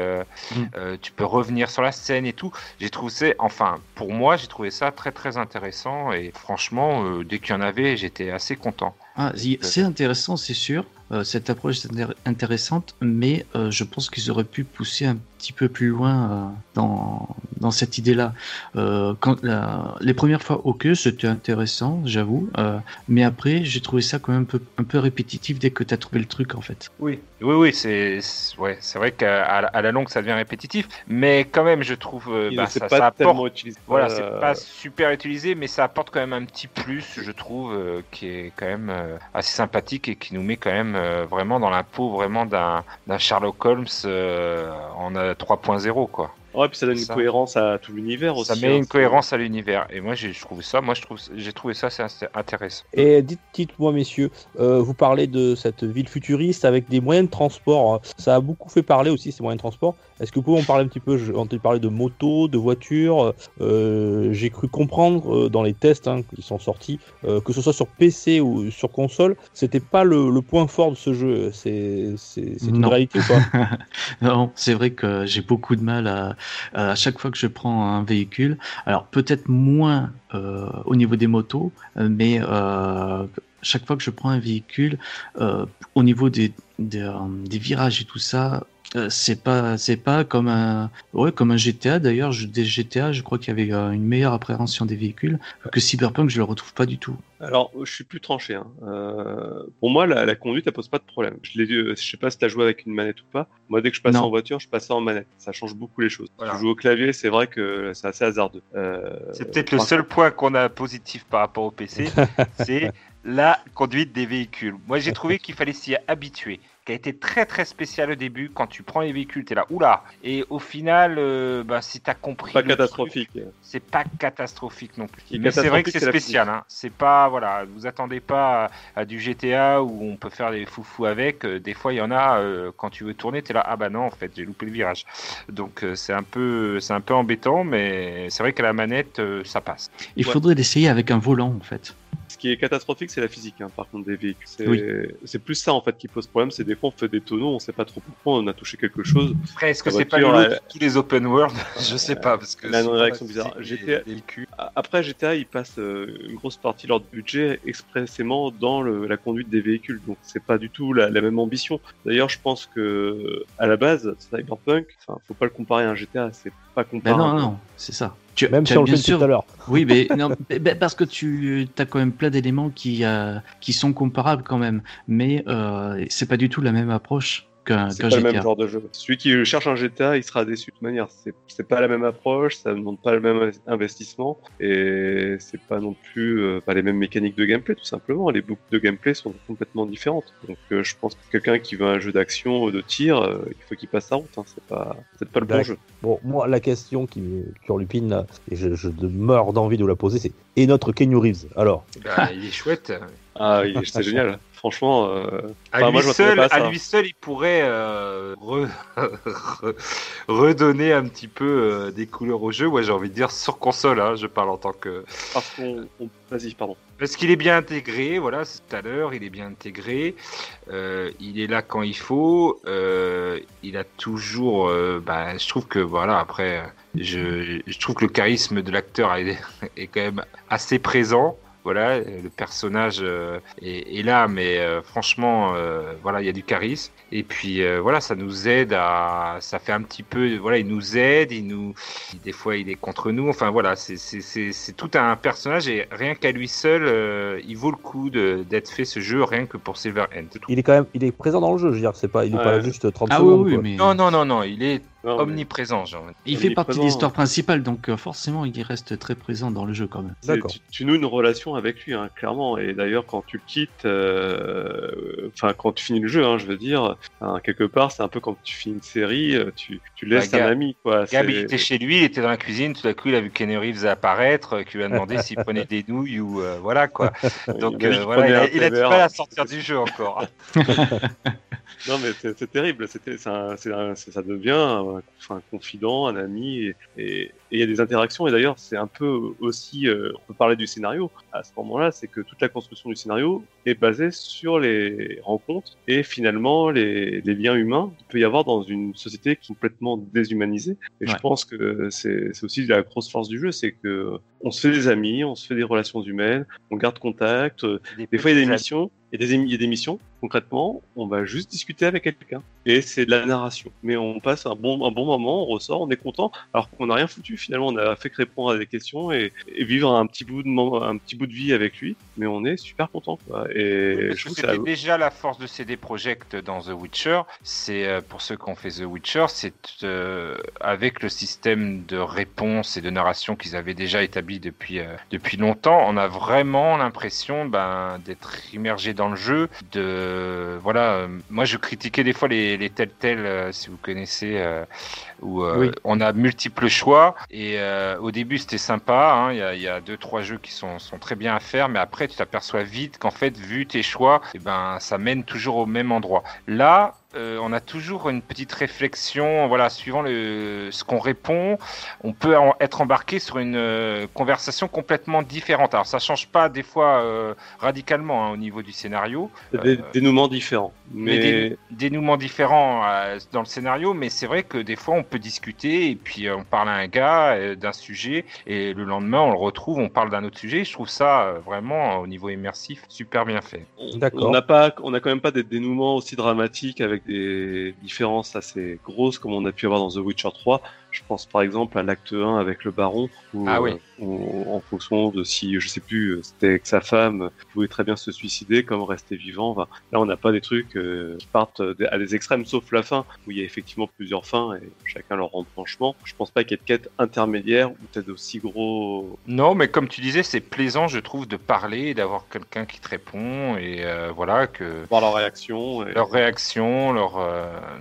Mm. tu peux revenir sur la scène et tout. J'ai trouvé ça, enfin pour moi j'ai trouvé ça très très intéressant et franchement dès qu'il y en avait j'étais assez content. Ah, y- c'est intéressant, c'est sûr. Euh, cette approche est intér- intéressante, mais euh, je pense qu'ils auraient pu pousser un petit peu plus loin euh, dans, dans cette idée-là. Euh, quand la- les premières fois, ok, c'était intéressant, j'avoue, euh, mais après, j'ai trouvé ça quand même un peu, un peu répétitif dès que tu as trouvé le truc, en fait. Oui, oui, oui, c'est ouais, vrai qu'à à la- longue ça devient répétitif, mais quand même je trouve euh, bah, ça, pas ça tellement apporte. utilisé. Voilà, Euh, c'est pas super utilisé, mais ça apporte quand même un petit plus, je trouve, euh, qui est quand même euh, assez sympathique et qui nous met quand même euh, vraiment dans la peau vraiment d'un Sherlock Holmes euh, en 3.0 quoi. Ouais, puis ça donne une Ça. cohérence à tout l'univers aussi. Ça met hein, une cohérence à l'univers et moi j'ai je trouve ça, moi je trouve j'ai trouvé ça c'est intéressant. Et dites- dites-moi, messieurs, euh, vous parlez de cette ville futuriste avec des moyens de transport. Ça a beaucoup fait parler aussi, ces moyens de transport. Est-ce que vous pouvez en parler un petit peu? J'ai entendu parler de motos, de voitures. Euh, J'ai cru comprendre euh, dans les tests hein, qui sont sortis euh, que ce soit sur PC ou sur console, c'était pas le, le point fort de ce jeu. C'est une réalité ou pas? Non, c'est vrai que j'ai beaucoup de mal à, à chaque fois que je prends un véhicule. Alors peut-être moins euh, au niveau des motos, euh, mais euh, chaque fois que je prends un véhicule, euh, au niveau des, euh, des virages et tout ça, euh, c'est pas c'est pas comme un ouais comme un GTA d'ailleurs je, des GTA je crois qu'il y avait euh, une meilleure appréhension des véhicules que Cyberpunk je le retrouve pas du tout Alors, je suis plus tranché. hein. Euh, pour moi, la, la conduite, elle pose pas de problème. Je, euh, je sais pas si tu as joué avec une manette ou pas. Moi, dès que je passe Non. en voiture, je passe en manette. Ça change beaucoup les choses. Voilà. Je joue au clavier, c'est vrai que c'est assez hasardeux. Euh, C'est peut-être le seul point qu'on a positif par rapport au PC, c'est la conduite des véhicules. Moi, j'ai trouvé qu'il fallait s'y habituer, qui a été très très spécial au début. Quand tu prends les véhicules, t'es là, oula. Et au final, euh, bah, si t'as compris, Pas catastrophique. c'est pas catastrophique non plus. Mais c'est vrai que c'est spécial. Hein. C'est pas voilà, vous attendez pas à, à du GTA où on peut faire des foufous avec. Euh, Des fois, il y en a euh, quand tu veux tourner, t'es là, ah bah non, en fait, j'ai loupé le virage. Donc euh, c'est un peu, c'est un peu embêtant, mais c'est vrai qu'à la manette, euh, ça passe. il Ouais. faudrait l'essayer avec un volant en fait Ce qui est catastrophique, c'est la physique, hein, par contre, des véhicules. C'est Oui. plus ça, en fait, qui pose problème. C'est des fois, on fait des tonneaux, on sait pas trop pourquoi, on a touché quelque chose. Après, est-ce que c'est pas elle- tous les open world Je sais pas parce que une réaction bizarre. GTA le cul. Après, GTA, ils passent euh, une grosse partie de leur budget expressément dans le- la conduite des véhicules. Donc, c'est pas du tout la, la même ambition. D'ailleurs, je pense que, à la base, Cyberpunk, enfin, faut pas le comparer à un GTA, c'est pas ben comparable. non non c'est ça tu, Même si on le fait sûr tout à l'heure. Oui, mais non, mais- mais parce que tu as quand même plein d'éléments qui, euh, qui sont comparables quand même, mais euh, c'est pas du tout la même approche qu'un C'est qu'un pas le même genre de jeu. Celui qui cherche un GTA, il sera déçu de toute manière. C'est pas la même approche, ça ne demande pas le même investissement, et c'est pas non plus euh, pas les mêmes mécaniques de gameplay, tout simplement. Les boucles de gameplay sont complètement différentes. Donc, euh, je pense que quelqu'un qui veut un jeu d'action, de tir, euh, il faut qu'il passe sa route. Hein. C'est pas, peut-être pas le bon jeu. Bon, moi, la question qui là, et je, je meurs d'envie de vous la poser, c'est et notre Kenny Reeves Alors, Bah, il est chouette. Ah, il- c'est génial. Franchement, euh, À, enfin, lui moi, je m'attendais seul, pas à lui seul, il pourrait euh, re- re- redonner un petit peu euh, des couleurs au jeu. Ouais, j'ai envie de dire sur console. hein, je parle en tant que Parce qu'on, on- vas-y, pardon. parce qu'il est bien intégré. Voilà, c'est tout à l'heure, il est bien intégré. Euh, il est là quand il faut. euh, il a toujours. euh, bah, je trouve que voilà. Après, je, je trouve que le charisme de l'acteur est, est quand même assez présent. Voilà, le personnage euh, est, est là, mais euh, franchement, euh, voilà, il y a du charisme. Et puis euh, voilà, ça nous aide à, ça fait un petit peu, voilà, il nous aide, il nous, des fois il est contre nous. Enfin voilà, c'est tout un personnage et rien qu'à lui seul, euh, il vaut le coup d'être fait ce jeu rien que pour Silverhand. c'est tout. il est quand même il est présent dans le jeu, je veux dire, c'est pas, il est pas juste 30 Ah oui, secondes. oui, quoi. mais Non non non non, il est Non, omniprésent, dire. il fait partie de l'histoire principale, donc euh, forcément il reste très présent dans le jeu quand même. D'accord. Tu, tu noues une relation avec lui, hein, clairement. Et d'ailleurs, quand tu le quittes, euh, enfin, quand tu finis le jeu, hein, je veux dire, hein, quelque part, c'est un peu comme tu finis une série, euh, tu, tu laisses Bah, un Gab- ami, quoi. Gab, il était chez lui, il était dans la cuisine, tout à coup il a vu Kenny Reeves apparaître, qui lui a demandé s'il prenait des nouilles ou euh, voilà quoi. Donc Il a euh, voilà, il a, il mal à sortir du jeu encore. Non, mais c'est terrible. C'était, c'est un- c'est un- c'est- ça devient un, confident, un ami, et- et il y a des interactions. Et d'ailleurs, c'est un peu aussi, euh, on peut parler du scénario. À ce moment-là, c'est que toute la construction du scénario est basé sur les rencontres et finalement les, les liens humains qu'il peut y avoir dans une société complètement déshumanisée. Et je pense que c'est aussi la grosse force du jeu, c'est que on se fait des amis, on se fait des relations humaines, on garde contact. Des fois, il y a des missions, a des, il y a des missions, concrètement, on va juste discuter avec quelqu'un. Et c'est de la narration. Mais on passe un bon, un bon moment, on ressort, on est content, alors qu'on n'a rien foutu. Finalement, on a fait que répondre à des questions et, et vivre un petit, bout de, un petit bout de vie avec lui. Mais on est super content. Et que c'était ça- déjà la force de CD Projekt dans The Witcher. C'est euh, pour ceux qui ont fait The Witcher, c'est euh, avec le système de réponse et de narration qu'ils avaient déjà établi depuis euh, depuis longtemps, on a vraiment l'impression ben, d'être immergé dans le jeu. De voilà, euh, moi je critiquais des fois les les Telltale, si vous connaissez, où euh, Oui. on a multiples choix et euh, au début c'était sympa. hein, Il y, a, il y a deux trois jeux qui sont, sont très bien à faire, mais après tu t'aperçois vite qu'en fait vu tes choix, eh ben ça mène toujours au même endroit. Là, euh, on a toujours une petite réflexion, voilà, suivant le, ce qu'on répond, on peut en- être embarqué sur une euh, conversation complètement différente. Alors ça change pas des fois euh, radicalement hein, au niveau du scénario, des dénouements différents. Mais Mais, des dénouements différents euh, dans le scénario, mais c'est vrai que des fois on peut discuter et puis euh, on parle à un gars euh, d'un sujet et le lendemain on le retrouve, on parle d'un autre sujet. Je trouve ça euh, vraiment au niveau immersif super bien fait. on- D'accord. on n'a pas, on a quand même pas des dénouements aussi dramatiques avec des différences assez grosses comme on a pu avoir dans The Witcher 3. Je pense par exemple à l'acte 1 avec le baron, où, Ah oui. euh, où, en fonction de si, je sais plus, euh, c'était avec sa femme, pouvait très bien se suicider comme rester vivant. Enfin, là, on n'a pas des trucs euh, qui partent à des extrêmes, sauf la fin, où il y a effectivement plusieurs fins et chacun leur franchement. Je pense pas qu'il y ait de quête intermédiaire ou peut-être aussi gros. Non, mais comme tu disais, c'est plaisant, je trouve, de parler et d'avoir quelqu'un qui te répond et euh, voilà que voir leur réaction. Et... leur réaction, leur,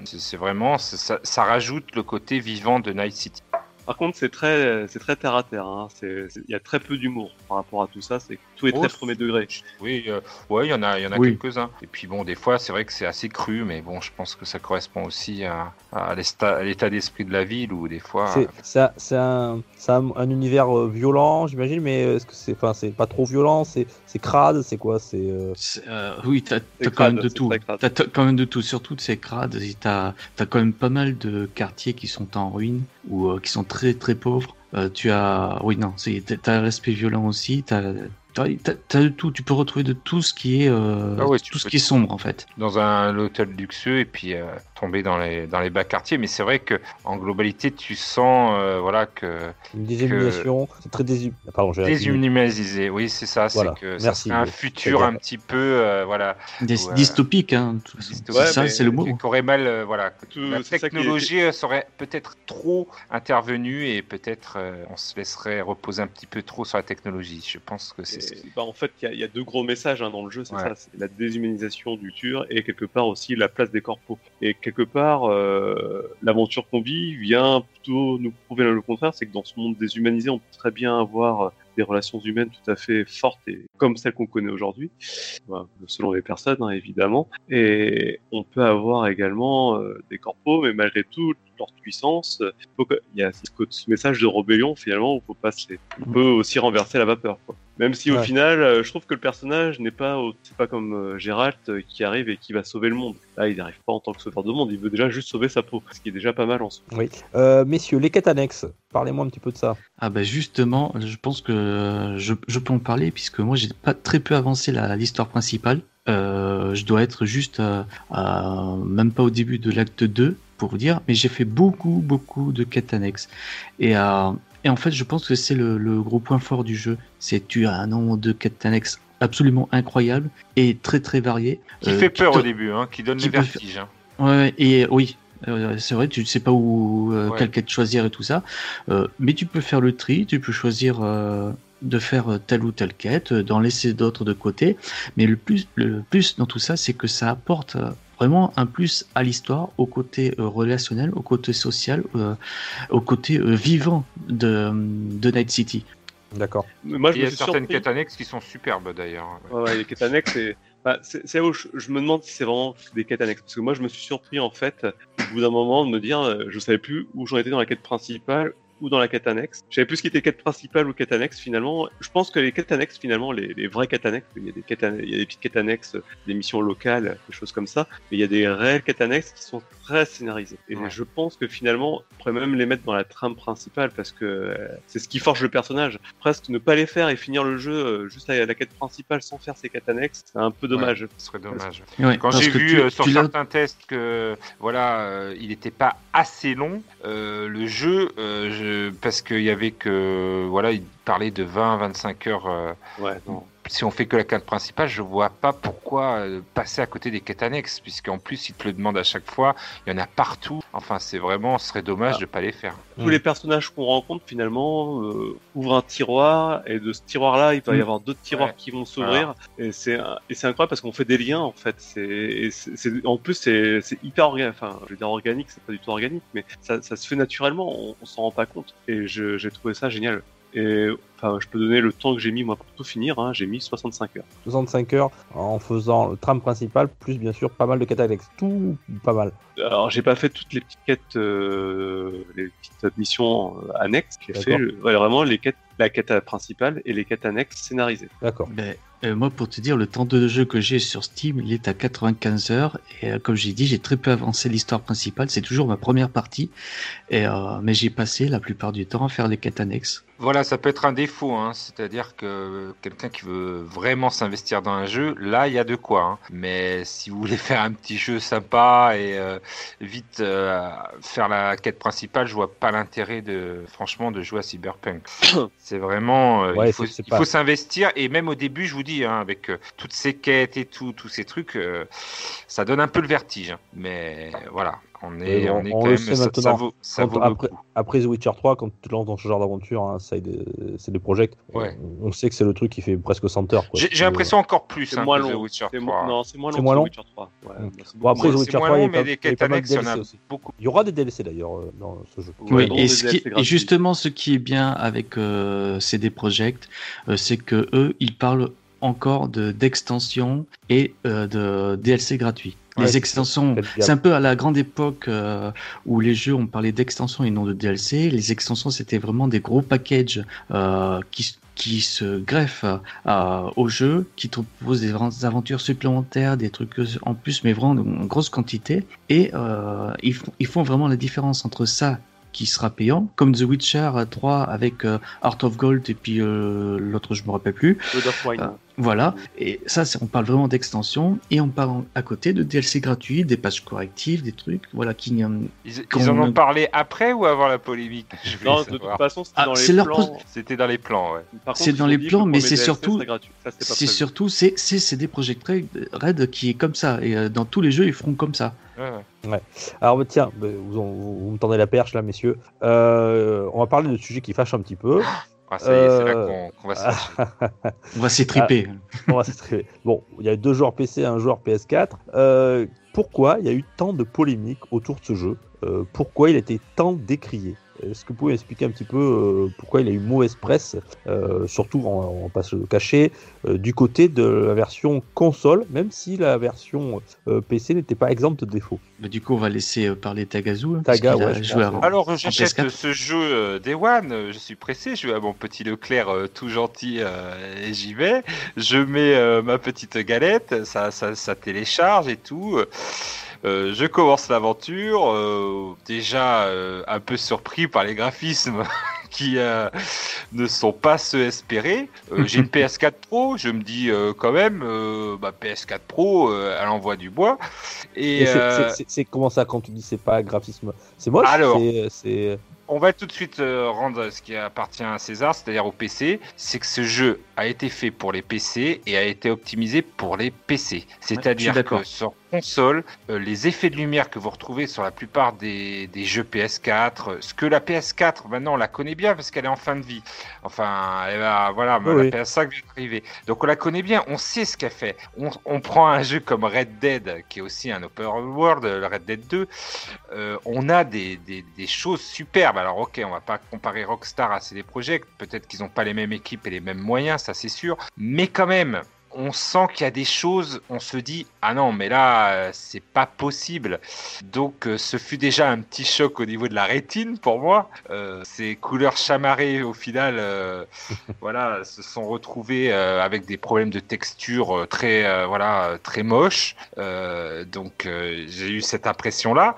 c'est vraiment, ça, ça rajoute le côté vivant de Night City. Par contre, c'est très, c'est très terre à terre. hein. C'est- c'est- Il y a très peu d'humour par rapport à tout ça. C'est tout est Oh, très premier degré. Oui, euh, ouais, il y en a, il y en a Oui. quelques-uns. Et puis bon, des fois, c'est vrai que c'est assez cru, mais bon, je pense que ça correspond aussi à, à l'esta- à l'état d'esprit de la ville où des fois. C'est c'est un, c'est un, c'est un, un univers euh, violent, j'imagine, mais est-ce que c'est, enfin, c'est pas trop violent, c'est, c'est crade, c'est quoi, c'est. euh, C'est, euh, oui, t'as C'est as quand même crade, de c'est tout. crade. T'as t'as quand même de tout, surtout de ces crades. et T'as as quand même pas mal de quartiers qui sont en ruine ou euh, qui sont très très pauvres. Euh, tu as, oui non, c'est- t'as l'aspect violent aussi. T'as t'as de tout. Tu peux retrouver de tout ce qui est euh, Ah ouais, tout ce peux- qui est sombre en fait. dans un hôtel luxueux et puis euh, tomber dans les dans les bas quartiers. Mais c'est vrai que en globalité, tu sens euh, voilà que une déshumanisation, c'est très déshum... Pardon, j'ai déshumanisé. Oui, c'est ça. Voilà, C'est que ça merci, serait un oui, futur un petit peu euh, voilà Des. Dystopique, hein. tout- Dystopique. c'est Ouais, ça, c'est le mot. qui qui aurait mal euh, voilà que Tout- la est- technologie euh, serait peut-être trop intervenue et peut-être euh, on se laisserait reposer un petit peu trop sur la technologie. Je pense que c'est ce bah, en fait, il y, a- il y a deux gros messages hein, dans le jeu, c'est Ouais. ça, c'est la déshumanisation du tueur et quelque part aussi la place des corpos. Et quelque part, euh, l'aventure qu'on vit vient plutôt nous prouver le contraire, c'est que dans ce monde déshumanisé, on peut très bien avoir euh, des relations humaines tout à fait fortes et comme celles qu'on connaît aujourd'hui, Voilà, selon les personnes hein, évidemment. Et on peut avoir également euh, des corpos, mais malgré tout, leur puissance, euh, faut que- il y a ce, message de rébellion finalement, où faut pas se, on peut aussi renverser la vapeur. Quoi. Même si au Ouais. final, euh, je trouve que le personnage n'est pas, au- c'est pas comme euh, Gérald qui arrive et qui va sauver le monde. Là, il n'arrive pas en tant que sauveur de monde, il veut déjà juste sauver sa peau, ce qui est déjà pas mal en soi. Oui. Euh, messieurs, les quêtes annexes, parlez-moi un petit peu de ça. Ah bah justement, je pense que je, je peux en parler puisque moi j'ai pas très peu avancé la- l'histoire principale. Euh, je dois être juste à- à- même pas au début de l'acte 2 pour vous dire, mais j'ai fait beaucoup beaucoup de quêtes annexes. Et, euh, et en fait je pense que c'est le, le gros point fort du jeu, c'est tu as un nombre de quêtes annexes absolument incroyable et très très varié. qui Euh, fait peur te- au début, hein, qui donne qui faire- vertiges. hein. Ouais, et oui, euh, c'est vrai, tu ne sais pas où euh, Ouais. quelle quête choisir et tout ça, Euh, mais tu peux faire le tri, tu peux choisir de faire telle ou telle quête, d'en laisser d'autres de côté, mais le plus, le plus dans tout ça, c'est que ça apporte vraiment un plus à l'histoire, au côté euh, relationnel, au côté social, euh, au côté euh, vivant de, de Night City. D'accord. Moi, je Il y me a certaines surpris. quêtes annexes qui sont superbes d'ailleurs. Ouais. Les quêtes annexes, c'est bah, c'est où je, je me demande si c'est vraiment des quêtes annexes. Parce que moi, je me suis surpris, en fait, au bout d'un moment, de me dire, euh, je savais plus où j'en étais dans la quête principale, ou dans la quête annexe. Je savais plus ce qui était quête principale ou quête annexe finalement. Je pense que les quêtes annexes finalement, les, les vraies quêtes annexes, il y a des quêtes, il y a des petites quêtes annexes, des missions locales, des choses comme ça, mais il y a des réelles quêtes annexes qui sont très scénarisées. Et Ouais. je pense que finalement, on pourrait même les mettre dans la trame principale parce que euh, c'est ce qui forge le personnage. Presque ne pas les faire et finir le jeu euh, juste à la quête principale sans faire ces quêtes annexes, c'est un peu dommage. Ce serait dommage. Ouais, Quand j'ai vu tu- euh, sur certains tests que voilà, euh, il n'était pas assez long, euh, le jeu, euh, je- parce qu'il y avait que voilà, il parlait de 20-25 heures. euh, Ouais, non. Si on fait que la quête principale, je vois pas pourquoi euh, passer à côté des quêtes annexes, puisqu'en plus ils te le demandent à chaque fois. Il y en a partout. Enfin, c'est vraiment, ce serait dommage Ah. de pas les faire. tous les personnages qu'on rencontre finalement euh, ouvrent un tiroir et de ce tiroir là il va y Mm. avoir d'autres tiroirs Ouais. qui vont s'ouvrir et c'est et c'est incroyable parce qu'on fait des liens en fait c'est en plus c'est hyper organique enfin je veux dire organique c'est pas du tout organique mais ça, ça se fait naturellement on, on s'en rend pas compte et j'ai trouvé ça génial et enfin je peux donner le temps que j'ai mis moi pour tout finir hein, j'ai mis 65 heures 65 heures en faisant le tram principal, plus bien sûr pas mal de quêtes annexes. Tout pas mal. alors j'ai pas fait toutes les petites quêtes euh, les petites missions annexes j'ai fait euh, ouais, vraiment les quêtes la quête principale et les quêtes annexes scénarisées D'accord. Ben, euh, moi, pour te dire, le temps de jeu que j'ai sur Steam, il est à 95 heures. Et euh, comme j'ai dit, j'ai très peu avancé l'histoire principale. C'est toujours ma première partie. Et, euh, mais j'ai passé la plupart du temps à faire les quêtes annexes. Voilà, ça peut être un défaut, hein. c'est-à-dire que quelqu'un qui veut vraiment s'investir dans un jeu, là, il y a de quoi. hein. Mais si vous voulez faire un petit jeu sympa et euh, vite euh, faire la quête principale, je vois pas l'intérêt de, franchement, de jouer à Cyberpunk. C'est vraiment, euh, Ouais, il faut, s'investir et même au début, je vous dis, hein, avec euh, toutes ces quêtes et tout, tous ces trucs, euh, ça donne un peu le vertige. hein. Mais voilà, on est, on- on est on quand le même, sait ça, ça maintenant. vaut, ça Quand- vaut le après, coup. après The Witcher 3, quand tu te lances dans ce genre d'aventure, hein, ça, c'est des projets. Ouais. On, on sait que c'est le truc qui fait presque 100 heures. J'ai l'impression encore plus c'est hein, moins que The long Witcher c'est 3. mo- non c'est moins long C'est que moins The long Witcher 3 ouais, Mm. c'est Bon, après, The moins- Witcher c'est moins 3, il y a long, mais il les y a quêtes annexes, il y en a aussi. beaucoup. Il y aura des DLC d'ailleurs euh, dans ce jeu. Oui, et, justement, ce qui est bien avec euh, CD Projekt, euh, c'est que eux, ils parlent encore de d'extensions et euh, de DLC gratuits. Les extensions, c'est un peu à la grande époque euh, où les jeux on parlait d'extensions et non de DLC. Les extensions, c'était vraiment des gros packages euh, qui, qui se greffent euh, au jeu, qui te proposent des aventures supplémentaires, des trucs en plus, mais vraiment en grosse quantité. Et euh, ils, font, ils font vraiment la différence entre ça qui sera payant, comme The Witcher 3 avec euh, Heart of Gold et puis euh, l'autre je me rappelle plus. Ah. Voilà, et ça, c'est- on parle vraiment d'extension, et on parle à côté de DLC gratuits, des pages correctives, des trucs, voilà, qui... euh, Ils, ils Qu'on en ont paré après ou avant la polémique? Je voulais Non, de toute façon, c'était Ah, dans c'est les leur plans. C'était dans les plans, ouais. C'est dans les plans, mais c'est surtout- c'était C'est surtout, c'est c'est CD Projekt Red qui est comme ça, et euh, dans tous les jeux, ils feront comme ça. Ouais, ouais. Alors bah, tiens, bah, vous, vous- vous me tendez la perche là, messieurs. Euh, on va parler de sujets qui fâchent un petit peu. Ah, ça y est, c'est là Euh, qu'on va se. On va s'étriper. On va s'attribuer. bon, il y a deux joueurs PC et un joueur PS4. Euh, pourquoi il y a eu tant de polémiques autour de ce jeu? Euh, Pourquoi il a été tant décrié Est-ce que vous pouvez expliquer un petit peu euh, pourquoi il a eu mauvaise presse, euh, surtout, on, on va pas se le cacher, euh, du côté de la version console, même si la version euh, PC n'était pas exempte de défauts Bah, du coup, on va laisser euh, parler Tagazu. hein, Taga, parce qu'il a ouais, je joué ouais. Alors, en j'achète PS4. ce jeu euh, Day One, je suis pressé, je vais à mon petit Leclerc euh, tout gentil euh, et j'y vais. Je mets euh, ma petite galette, ça, ça, ça télécharge et tout. Euh, je commence l'aventure, euh, déjà euh, un peu surpris par les graphismes qui euh, ne sont pas ceux espérés. Euh, J'ai une PS4 Pro, je me dis euh, quand même, euh, bah, PS4 Pro, euh, elle envoie du bois. Et, c'est- euh, comment ça quand tu dis c'est pas graphisme? C'est moche Alors. c'est- on va tout de suite rendre ce qui appartient à César, c'est-à-dire au PC, c'est que ce jeu a été fait pour les PC et a été optimisé pour les PC. C'est-à-dire que sur console, euh, les effets de lumière que vous retrouvez sur la plupart des, des jeux PS4, euh, ce que la PS4 maintenant on la connaît bien parce qu'elle est en fin de vie. Enfin, voilà, Oui, la oui. PS5 vient d'arriver. Donc on la connaît bien, on sait ce qu'elle fait. On, on prend un jeu comme Red Dead, qui est aussi un open world, le Red Dead 2, euh, on a des, des, des choses superbes. Alors ok, on va pas comparer Rockstar à CD Projekt, peut-être qu'ils n'ont pas les mêmes équipes et les mêmes moyens, ça c'est sûr, mais quand même, on sent qu'il y a des choses, on se dit ah non mais là euh, c'est pas possible. Donc euh, ce fut déjà un petit choc au niveau de la rétine pour moi. Euh, ces couleurs chamarrées au final, euh, voilà, se sont retrouvées euh, avec des problèmes de texture très voilà très moches. Donc j'ai eu cette impression là.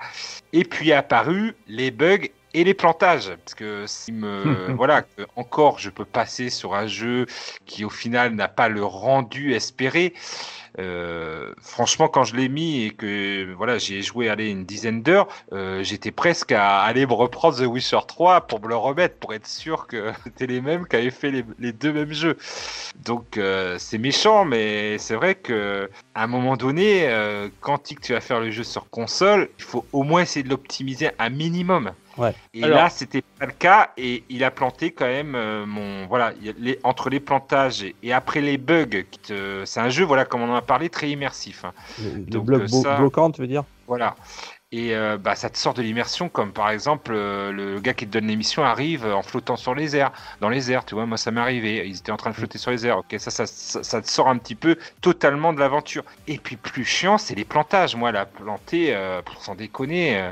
Et puis est apparu les bugs et les plantages parce que si me voilà que encore je peux passer sur un jeu qui au final n'a pas le rendu espéré euh, franchement quand je l'ai mis et que voilà j'y ai joué allez, une dizaine d'heures euh, j'étais presque à aller me reprendre The Witcher 3 pour me le remettre pour être sûr que c'était les mêmes qui avaient fait les, les deux mêmes jeux. Donc euh, c'est méchant mais c'est vrai que à un moment donné euh, quand tu vas faire le jeu sur console il faut au moins essayer de l'optimiser un minimum Ouais. et Alors- là, c'était pas le cas, et il a planté quand même euh, mon voilà les, entre les plantages et, et après les bugs. C'est un jeu voilà comme on en a parlé très immersif. hein. Le, le Donc, bloc euh, bo- ça- bloquant, tu veux dire? Voilà. Et euh, bah, ça te sort de l'immersion, comme par exemple euh, le gars qui te donne l'émission arrive en flottant sur les airs, dans les airs, tu vois, moi ça m'est arrivé, ils étaient en train de flotter sur les airs, ok, ça, ça, ça, te sort un petit peu totalement de l'aventure. Et puis plus chiant, c'est les plantages, moi, la planter, euh, pour s'en déconner, euh,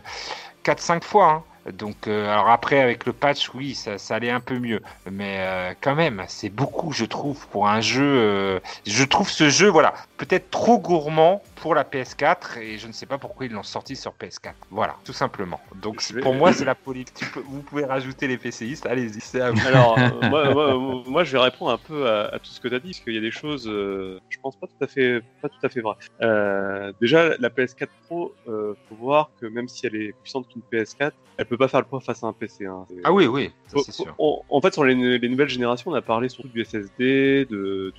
4-5 fois, hein. Donc, euh, alors après, avec le patch, oui, ça, ça allait un peu mieux. Mais euh, quand même, c'est beaucoup, je trouve, pour un jeu. euh, je trouve ce jeu, voilà, peut-être trop gourmand pour la PS4 et je ne sais pas pourquoi ils l'ont sorti sur PS4. Voilà, tout simplement. Donc, vais- pour moi, c'est la politique. Tu peux- Vous pouvez rajouter les PCistes, allez-y, c'est à vous. Alors, euh, moi, moi, moi, je vais répondre un peu à, à tout ce que tu as dit, parce qu'il y a des choses, euh, je pense pas tout à fait, pas tout à fait vraies. Euh, déjà, la PS4 Pro, euh, faut voir que même si elle est puissante qu'une PS4, elle peut pas faire le poids face à un PC. Hein. Ah oui, oui, c'est sûr. on- en fait, sur les, les nouvelles générations, on a parlé surtout du SSD, de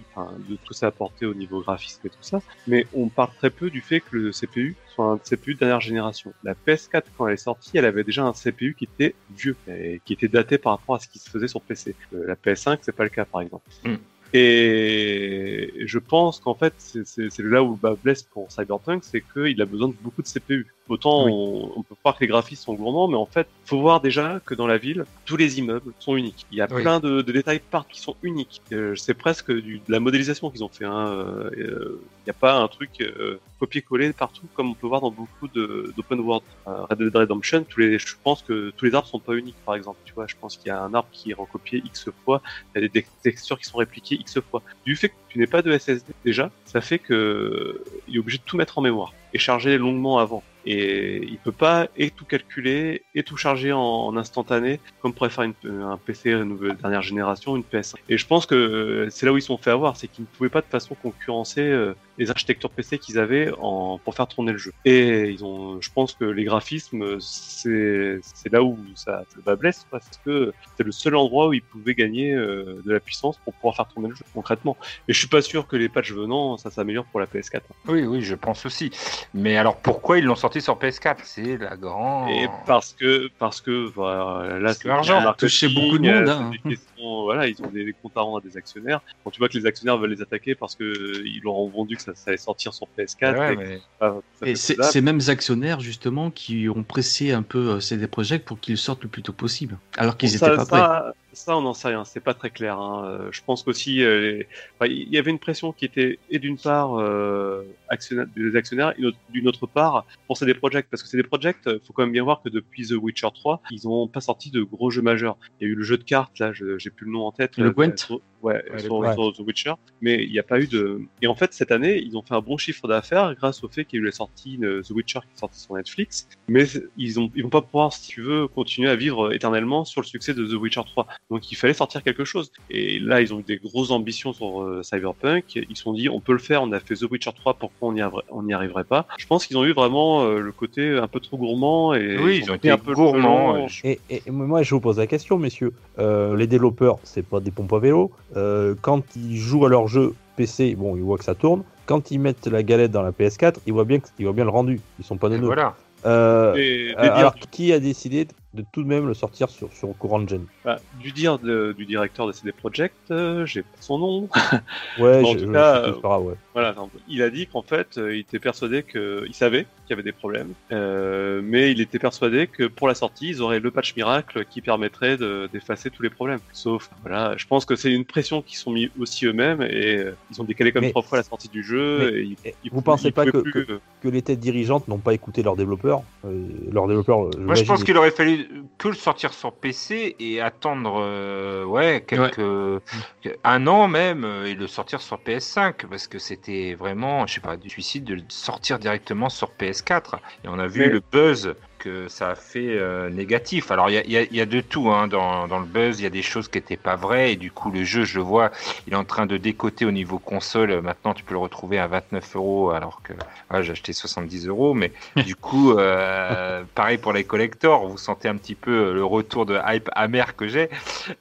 tout ça apporté au niveau graphisme et tout ça, mais on parle très peu du fait que le CPU soit un CPU de dernière génération. La PS4, quand elle est sortie, elle avait déjà un CPU qui était vieux, et qui était daté par rapport à ce qui se faisait sur PC. Euh, la PS5, c'est pas le cas, par exemple. Mm. Et je pense qu'en fait, c'est- là où le bas blesse pour Cyberpunk, c'est qu'il a besoin de beaucoup de CPU. Autant Oui. on, on peut croire que les graphismes sont gourmands, mais en fait, faut voir déjà que dans la ville, tous les immeubles sont uniques. Il y a Oui. plein de, de détails partout qui sont uniques. Euh, c'est presque du, de la modélisation qu'ils ont fait. hein. Euh, n'y a pas un truc euh, copier-coller partout comme on peut voir dans beaucoup d'open world. Euh, Red Dead Redemption, tous les, je pense que tous les arbres sont pas uniques. Par exemple, tu vois, je pense qu'il y a un arbre qui est recopié x fois. Il y a des textures qui sont répliquées x fois. Du fait que tu n'aies pas de SSD déjà, ça fait que il est obligé de tout mettre en mémoire et charger longuement avant. Et il peut pas et tout calculer et tout charger en, instantané comme pourrait faire un PC nouvelle dernière génération, une PS. Et je pense que euh, c'est là où ils sont fait avoir, c'est qu'ils ne pouvaient pas de façon concurrencer euh, les architectures PC qu'ils avaient en, pour faire tourner le jeu. Et ils ont, je pense que les graphismes, c'est là où ça, va blesse parce que c'est le seul endroit où ils pouvaient gagner euh, de la puissance pour pouvoir faire tourner le jeu concrètement. Et je suis pas sûr que les patchs venant, ça s'améliore pour la PS4. Oui, oui, je pense aussi. Mais alors pourquoi ils l'ont sorti sur PS4 C'est la grande. Et parce que, parce que, voilà, là, Parce que c'est l'argent beaucoup de monde, euh, hein. des questions, voilà, ils ont des, des comptes à rendre à des actionnaires. Quand tu vois que les actionnaires veulent les attaquer parce que euh, ils leur ont vendu que ça, ça allait sortir sur PS4, Ouais, et mais- c'est ces mêmes actionnaires, justement, qui ont pressé un peu euh, CD Projekt pour qu'ils sortent le plus tôt possible. Alors qu'ils ça, n'étaient pas prêts. Ça, on n'en sait rien. C'est pas très clair. Hein. Euh, Je pense qu'aussi, euh, enfin, il y avait une pression qui était et d'une part euh, actionnaire, des actionnaires, et d'une autre part pour CD Projekt, parce que CD Projekt, faut quand même bien voir que depuis The Witcher 3, ils ont pas sorti de gros jeux majeurs. Il y a eu le jeu de cartes, là, je- j'ai plus le nom en tête. Le Gwent Ouais, Ouais, sur, The Witcher, mais il n'y a pas eu de. Et en fait, cette année, ils ont fait un bon chiffre d'affaires grâce au fait qu'il y a eu la sortie de The Witcher qui est sortie sur Netflix, mais ils ont, ils vont pas pouvoir, si tu veux, continuer à vivre éternellement sur le succès de The Witcher 3. Donc il fallait sortir quelque chose. Et là, ils ont eu des grosses ambitions sur euh, Cyberpunk. Ils se sont dit, on peut le faire. On a fait The Witcher 3, pourquoi on n'y arriverait, on n'y arriverait pas? Je pense qu'ils ont eu vraiment euh, le côté un peu trop gourmand et Oui, ils ont été un peu Et, et- et moi, je vous pose la question, messieurs. Euh, les développeurs, c'est pas des pompes à vélo. Euh, quand ils jouent à leur jeu PC, bon, ils voient que ça tourne. Quand ils mettent la galette dans la PS4, ils voient bien, que- ils voient bien le rendu. Ils sont pas neuneux. Voilà. Euh, euh, alors, qui a décidé de tout de même le sortir sur, sur courant de gen. Bah, du dire de- du directeur de CD Projekt, euh, j'ai pas son nom. Ouais, En je, tout je- cas, c'est euh, pas grave, ouais. Voilà, il a dit qu'en fait, euh, il était persuadé que, il savait qu'il y avait des problèmes, euh, mais il était persuadé que pour la sortie, ils auraient le patch miracle qui permettrait de- d'effacer tous les problèmes. Sauf, voilà, je pense que c'est une pression qu'ils sont mis aussi eux-mêmes et euh, ils ont décalé comme Mais- trois fois la sortie du jeu. mais- et ils, ils vous pouvaient- pensez ils pas que- plus, euh, Que les têtes dirigeantes n'ont pas écouté leurs développeurs. euh, leurs développeurs. Moi, je pense ils- qu'il aurait fallu que le sortir sur PC et attendre, euh, ouais, quelques, un an même, euh, et le sortir sur PS5, parce que c'était vraiment, je sais pas, du suicide de le sortir directement sur PS4. Et on a vu Mais- le buzz que ça a fait euh, négatif. Alors il y a, il y a- il y a de tout hein, dans, dans le buzz, il y a des choses qui n'étaient pas vraies, et du coup le jeu, je le vois, il est en train de décoter au niveau console. Maintenant, tu peux le retrouver à 29 euros, alors que ah, j'ai acheté 70 euros, mais du coup, euh, pareil pour les collectors, vous sentez un petit peu le retour de hype amer que j'ai.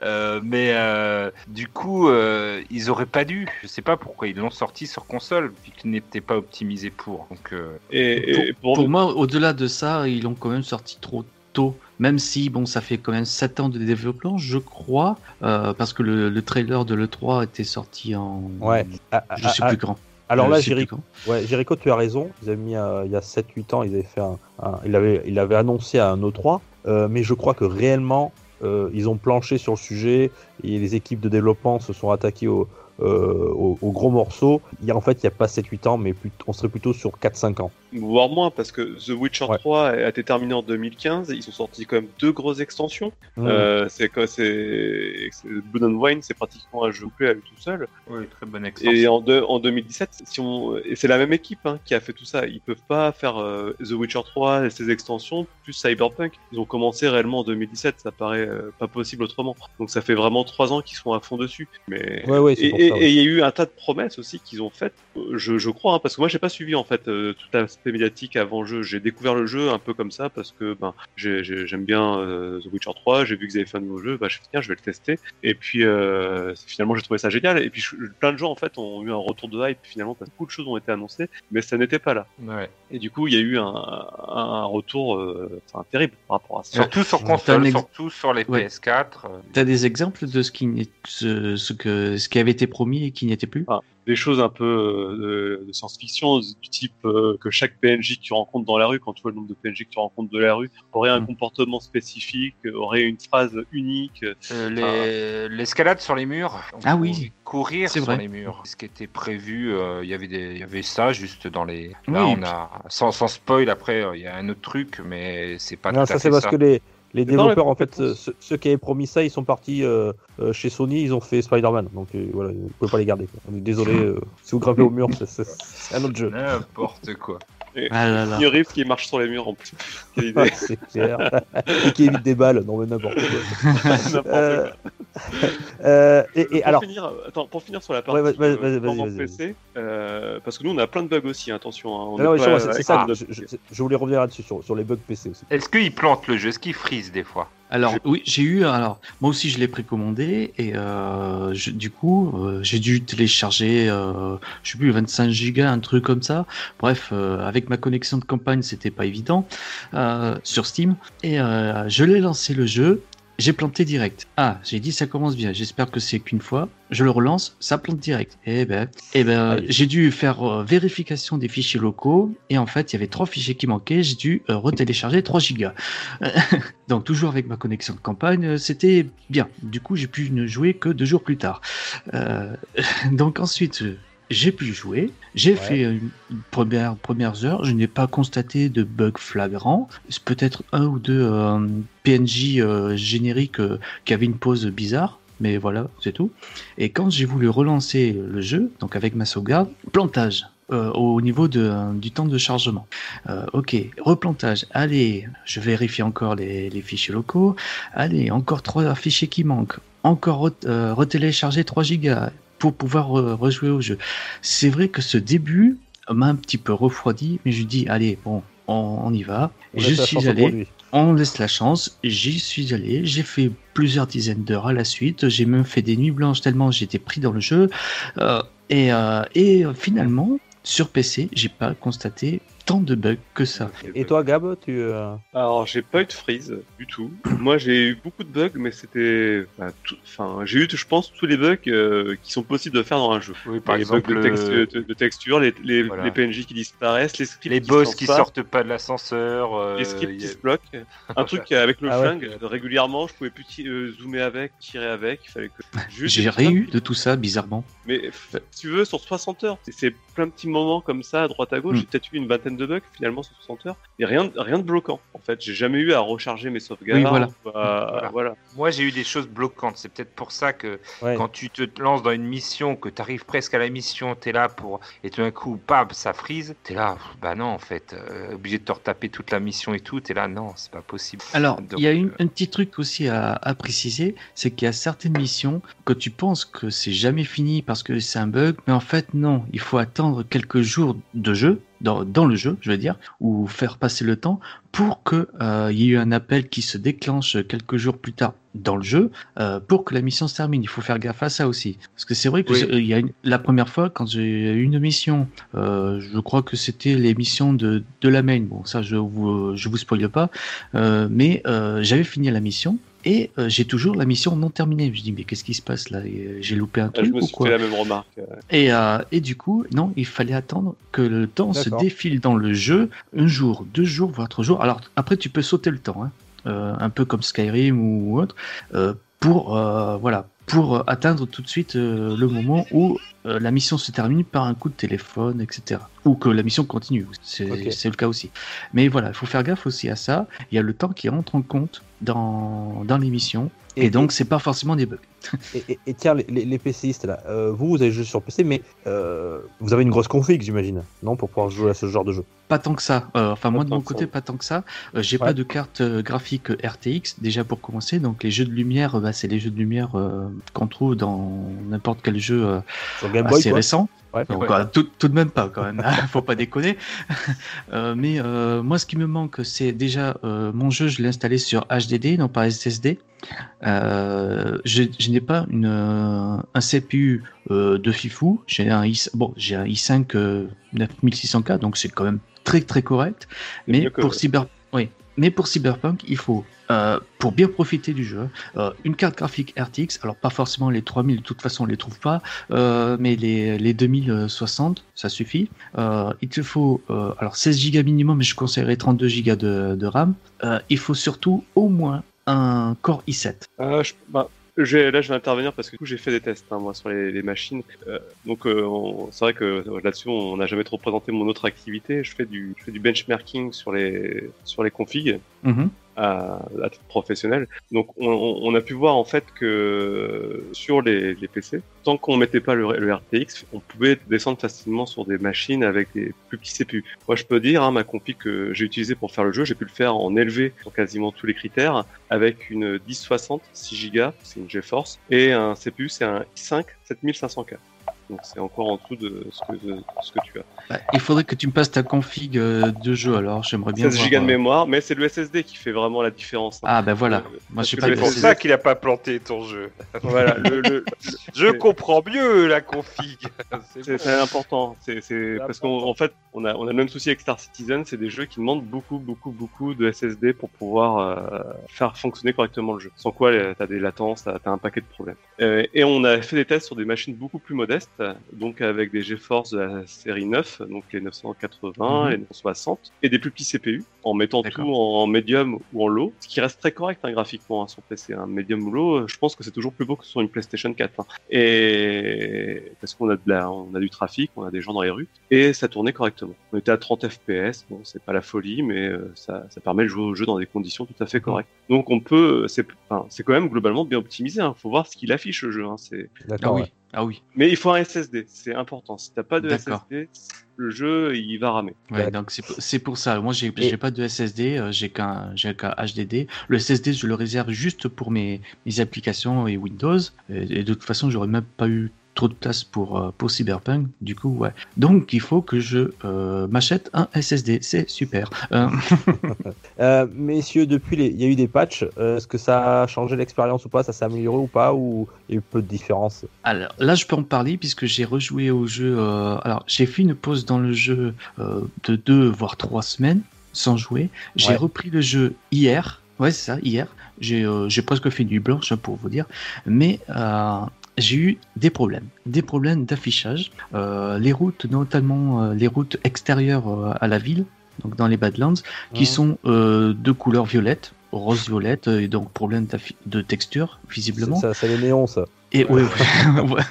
Euh, mais euh, du coup, euh, ils auraient pas dû. Je sais pas pourquoi ils l'ont sorti sur console, vu qu'il n'était pas optimisé pour. Donc, euh, et, et Pour, pour moi, au-delà de ça, ils l'ont quand même sorti trop tôt. Même si, bon, ça fait quand même 7 ans de développement, je crois, euh, parce que le, le trailer de l'E3 était sorti en. Ouais. Ah, Je ah, suis ah, plus grand. Alors Je là, Jericho, ouais, Jericho, tu as raison. Ils avaient mis euh, il y a 7-8 ans, ils avaient fait un, un- il avait, il avait annoncé à un E3, euh, mais je crois que réellement, euh, ils ont planché sur le sujet et les équipes de développement se sont attaquées au, euh, au, au gros morceau. Il y a, en fait, il n'y a pas 7-8 ans, mais plus- on serait plutôt sur 4-5 ans. voire moins, parce que The Witcher Ouais. 3 a été terminé en 2015, ils ont sorti quand même deux grosses extensions. Mmh. Euh, c'est quoi, c'est c'est- Blood and Wine, c'est pratiquement un jeu complet à lui tout seul. oui, très bonne Et extension. en, deux- en 2017, si on, et c'est la même équipe hein, qui a fait tout ça. Ils peuvent pas faire euh, The Witcher 3 et ses extensions plus Cyberpunk. Ils ont commencé réellement en 2017. Ça paraît euh, pas possible autrement. Donc ça fait vraiment trois ans qu'ils sont à fond dessus. Mais Ouais, ouais, c'est et et- il y a eu un tas de promesses aussi qu'ils ont faites. euh, Je, je crois hein, parce que moi j'ai pas suivi en fait euh, tout l'aspect médiatique avant le jeu. J'ai découvert le jeu un peu comme ça parce que ben j'ai- j'ai- j'aime bien euh, The Witcher 3. J'ai vu qu'ils avaient fait un nouveau jeu. Bah je tiens je vais le tester. Et puis euh, finalement j'ai trouvé ça génial. Et puis je- plein de gens en fait ont eu un retour de hype finalement parce que beaucoup de choses ont été annoncées, mais ça n'était pas là. Ouais. Et du coup il y a eu un, un retour euh, enfin, terrible par rapport à ça. Surtout sur console, ex- surtout sur les Ouais. PS4. euh, T'as des exemples de ce qui, ce que, ce qui avait été promis et qui n'y était plus des choses un peu euh, de, science-fiction du type euh, que chaque PNJ que tu rencontres dans la rue, quand tu vois le nombre de PNJ que tu rencontres de la rue, aurait un Mm. comportement spécifique, aurait une phrase unique. Euh, les- L'escalade sur les murs. Ah oui. Courir sur vrai. les murs. Ce qui était prévu, euh, il y avait des, il y avait ça juste dans les. Là, Oui. on a sans, sans spoil. Après, euh, il y a un autre truc, mais c'est pas non, tout ça c'est parce ça. que les, les développeurs, en fait, ceux, ceux qui avaient promis ça, ils sont partis euh, euh, chez Sony, ils ont fait Spider-Man. Donc euh, voilà, vous pouvez pas les garder. quoi. On est désolé, euh, si vous grimpez au mur, c'est un autre jeu. N'importe quoi. Ah là là. New Reef qui marche sur les murs en plus. C'est clair. et qui évite des balles, non mais n'importe quoi. N'importe Euh, quoi. Euh, et, et pour, alors, finir, attends, pour finir sur la partie Ouais, vas- vas- euh, PC, euh, parce que nous on a plein de bugs aussi, attention. hein, on non, c'est ça, je, je- je voulais revenir là-dessus, sur, sur les bugs PC aussi. Est-ce qu'il plante le jeu? Est-ce qu'il freeze des fois? Alors oui, j'ai eu. Alors moi aussi, je l'ai précommandé et euh, je- du coup, euh, j'ai dû télécharger, euh, je sais plus, 25 gigas, un truc comme ça. Bref, euh, avec ma connexion de campagne, c'était pas évident euh, sur Steam. Et euh, je l'ai lancé le jeu. J'ai planté direct. Ah, j'ai dit ça commence bien. J'espère que c'est qu'une fois. Je le relance, ça plante direct. Et ben, eh ben, j'ai dû faire euh, vérification des fichiers locaux. Et en fait, il y avait trois fichiers qui manquaient. J'ai dû euh, retélécharger 3 gigas. Donc toujours avec ma connexion de campagne, euh, c'était bien. Du coup, j'ai pu ne jouer que deux jours plus tard. Euh, donc ensuite, j'ai pu jouer. J'ai Ouais. fait une, première premières heures. Je n'ai pas constaté de bug flagrant. C'est peut-être un ou deux euh, PNJ euh, génériques euh, qui avaient une pause bizarre. Mais voilà, c'est tout. Et quand j'ai voulu relancer le jeu, donc avec ma sauvegarde, plantage euh, au niveau de, du temps de chargement. Euh, ok, replantage. Allez, je vérifie encore les, les fichiers locaux. Allez, encore trois fichiers qui manquent. Encore re- retélécharger 3 gigas pour pouvoir re- rejouer au jeu. C'est vrai que ce début m'a un petit peu refroidi, mais je dis allez, bon, on, on y va. On je suis allé. On laisse la chance, j'y suis allé, j'ai fait plusieurs dizaines d'heures à la suite, j'ai même fait des nuits blanches tellement j'étais pris dans le jeu. Euh, et, euh, et euh, finalement, sur PC, j'ai pas constaté tant de bugs que ça. Et toi, Gab, tu. euh, Alors, j'ai pas eu de freeze du tout. Moi, j'ai eu beaucoup de bugs, mais c'était. bah, tout- Enfin, j'ai eu, je pense, tous les bugs euh, qui sont possibles de faire dans un jeu. Oui, par les exemple, bugs de, texte- euh, de- texture, les, les, Voilà. les PNJ qui disparaissent, les scripts les qui boss qui pas, sortent pas de l'ascenseur. euh, les scripts qui se bloquent. Un truc avec le Ah ouais. flingue, régulièrement, je pouvais plus euh, zoomer avec, tirer avec. Il fallait que. Juste J'ai des rien eu trucs. de tout ça, bizarrement. Mais si tu veux, sur 60 heures, c'est- c'est plein de petits moments comme ça, à droite à gauche. Mm. J'ai peut-être eu une vingtaine de bugs finalement sur 60 heures. Et rien, rien de bloquant. En fait, j'ai jamais eu à recharger mes sauvegardes. Oui, voilà. ou à- Voilà. voilà. Moi, j'ai eu des choses bloquantes. C'est peut-être pour ça que Ouais. quand tu te lances dans une mission, que tu arrives presque à la mission, tu es là pour. Et tout d'un coup, pam, ça frise. Tu es là, bah non, en fait, euh, obligé de te retaper toute la mission et tout. Tu es là, non, c'est pas possible. Alors, Donc, il y a une, euh, un petit truc aussi à, à préciser, c'est qu'il y a certaines missions que tu penses que c'est jamais fini parce que c'est un bug, mais en fait non, il faut attendre quelques jours de jeu, dans, dans le jeu, je veux dire, ou faire passer le temps pour que euh, y ait eu un appel qui se déclenche quelques jours plus tard dans le jeu euh, pour que la mission se termine. Il faut faire gaffe à ça aussi, parce que c'est vrai que Oui. c'est- il y a une- la première fois quand j'ai eu une mission, euh, je crois que c'était les missions de, de la main. Bon, ça je vous je vous spoile pas. Euh, mais euh, j'avais fini la mission et euh, j'ai toujours la mission non terminée. Je dis mais qu'est-ce qui se passe là? Euh, J'ai loupé un Ah, je truc me ou suis quoi? fait la même remarque. et, euh, et du coup, non, il fallait attendre que le temps se défile dans le jeu, un jour, deux jours, voire trois jours. Alors après, tu peux sauter le temps, hein, euh, un peu comme Skyrim ou autre, euh, pour euh, voilà, pour atteindre tout de suite euh, le moment où euh, la mission se termine par un coup de téléphone, etc. Ou que la mission continue. C'est le cas aussi. Mais voilà, il faut faire gaffe aussi à ça. Il y a le temps qui entre en compte dans dans les missions. Et, donc, c'est pas forcément des bugs. Et, et- et tiens, les, les, les PCistes là, euh, vous, vous avez joué sur PC, mais euh, vous avez une grosse config, j'imagine, non, pour pouvoir jouer à ce genre de jeu? Pas tant que ça. Euh, enfin, moi de mon côté, ça. pas tant que ça. J'ai Ouais. pas de carte graphique RTX déjà pour commencer. Donc les jeux de lumière, bah, c'est les jeux de lumière qu'on trouve dans n'importe quel jeu Game Boy, quoi. récent. Ouais. Donc, Ouais. euh, tout, tout de même pas quand même. Faut pas déconner. Euh, mais euh, moi, ce qui me manque, c'est déjà euh, mon jeu. Je l'ai installé sur HDD, non pas SSD. Euh, je, je n'ai pas une, un CPU euh, de fifou. J'ai un i bon, j'ai un i5 euh, 9600K, donc c'est quand même très très correct. Mais pour cyber, oui. Mais pour Cyberpunk, il faut, euh, pour bien profiter du jeu, euh, une carte graphique RTX. Alors pas forcément les 3000, de toute façon on les trouve pas, euh, mais les, les 2060, ça suffit. Il te faut, alors 16 Go minimum, mais je conseillerais 32 Go de, RAM. Il faut surtout au moins un Core i7. Ah, je- bah, j'ai- là, je vais intervenir parce que j'ai fait des tests hein, moi sur les, les machines. Euh, donc, euh, c'est vrai que là-dessus, on n'a jamais trop présenté mon autre activité. Je fais du, je fais du benchmarking sur les sur les configs Mhm. À, à titre. Donc, on, on- on a pu voir en fait que sur les, les PC, tant qu'on mettait pas le, le RTX, on pouvait descendre facilement sur des machines avec des plus petits CPU. Moi, je peux dire, hein, ma config que j'ai utilisée pour faire le jeu, j'ai pu le faire en élevé sur quasiment tous les critères avec une 1060 6 Go, c'est une GeForce, et un CPU, c'est un i5 7500K. Donc c'est encore en dessous de ce que, de ce que tu as. Bah, il faudrait que tu me passes ta config euh, de jeu alors, j'aimerais bien 16 voir, Go de euh, mémoire, mais c'est le SSD qui fait vraiment la différence. hein. Ah ben voilà, Euh, moi que pas C'est pour ça qu'il a pas planté ton jeu. Voilà, le, le- Je comprends mieux la config. C'est important. C'est parce qu'en en fait, on a, on a le même souci avec Star Citizen, c'est des jeux qui demandent beaucoup, beaucoup, beaucoup de SSD pour pouvoir euh, faire fonctionner correctement le jeu. Sans quoi, t'as des latences, t'as t'as un paquet de problèmes. Euh, et on a fait des tests sur des machines beaucoup plus modestes, donc avec des GeForce de la série 9, donc les 980, Mhm. les 960, et des plus petits CPU, en mettant D'accord. tout en médium ou en low, ce qui reste très correct hein, graphiquement hein, sur PC. Un médium ou low, euh, je pense que c'est toujours plus beau que sur une PlayStation 4. hein. Et parce qu'on a de la, on a du trafic, on a des gens dans les rues, et ça tournait correctement. On était à 30 FPS, bon, c'est pas la folie, mais euh, ça, ça permet de jouer au jeu dans des conditions tout à fait correctes. Donc on peut, c'est, enfin, c'est quand même globalement bien optimisé. Hein. Faut voir ce qu'il affiche le jeu. Hein. C'est, Ah D'accord. oui, ouais. Ah oui. mais il faut un SSD, c'est important. Si t'as pas de D'accord. SSD, le jeu il va ramer. Ouais, donc c'est pour- c'est pour ça. Moi, j'ai Et- j'ai pas de SSD, euh, j'ai qu'un j'ai qu'un HDD. Le SSD, je le réserve juste pour mes, mes applications et Windows. Et, et de toute façon, j'aurais même pas eu trop de place pour, euh, pour Cyberpunk. Du coup, ouais. Donc, il faut que je euh, m'achète un SSD. C'est super. Euh, Euh, messieurs, depuis les... il y a eu des patchs. Est-ce que ça a changé l'expérience ou pas? Ça s'est amélioré ou pas? Ou il y a eu peu de différence? Alors là, je peux en parler puisque j'ai rejoué au jeu. alors, j'ai fait une pause dans le jeu de deux voire trois semaines sans jouer. J'ai Ouais. repris le jeu hier. Ouais, c'est ça, hier. J'ai presque fait nuit blanche pour vous dire. Mais j'ai eu des problèmes. Des problèmes d'affichage. Euh, les routes, notamment euh, les routes extérieures euh, à la ville, donc dans les Badlands, qui sont euh, de couleur violette, rose-violette, et donc problème de texture, visiblement. Ça, c'est les néons, ça. Et ouais, ouais, ouais.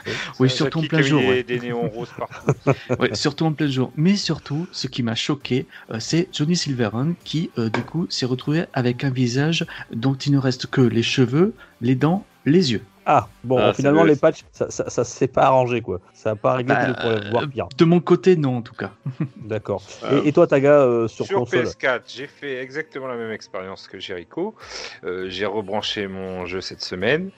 Oui, Ça, surtout en plein jour, Des, ouais. des néons roses partout. Ouais, surtout en plein jour. Mais surtout, ce qui m'a choqué, euh, c'est Johnny Silverhand qui, euh, du coup, s'est retrouvé avec un visage dont il ne reste que les cheveux, les dents, les yeux. Ah, bon, Ah, finalement, le- les patchs, ça, ça, ça s'est pas arrangé, quoi. Ça n'a pas réglé Bah, tous les problèmes, voire pire. De mon côté, non, en tout cas. D'accord. Euh, Et, et toi, Taga, euh, sur, Sur console PS4, j'ai fait exactement la même expérience que Jericho. Euh, j'ai rebranché mon jeu cette semaine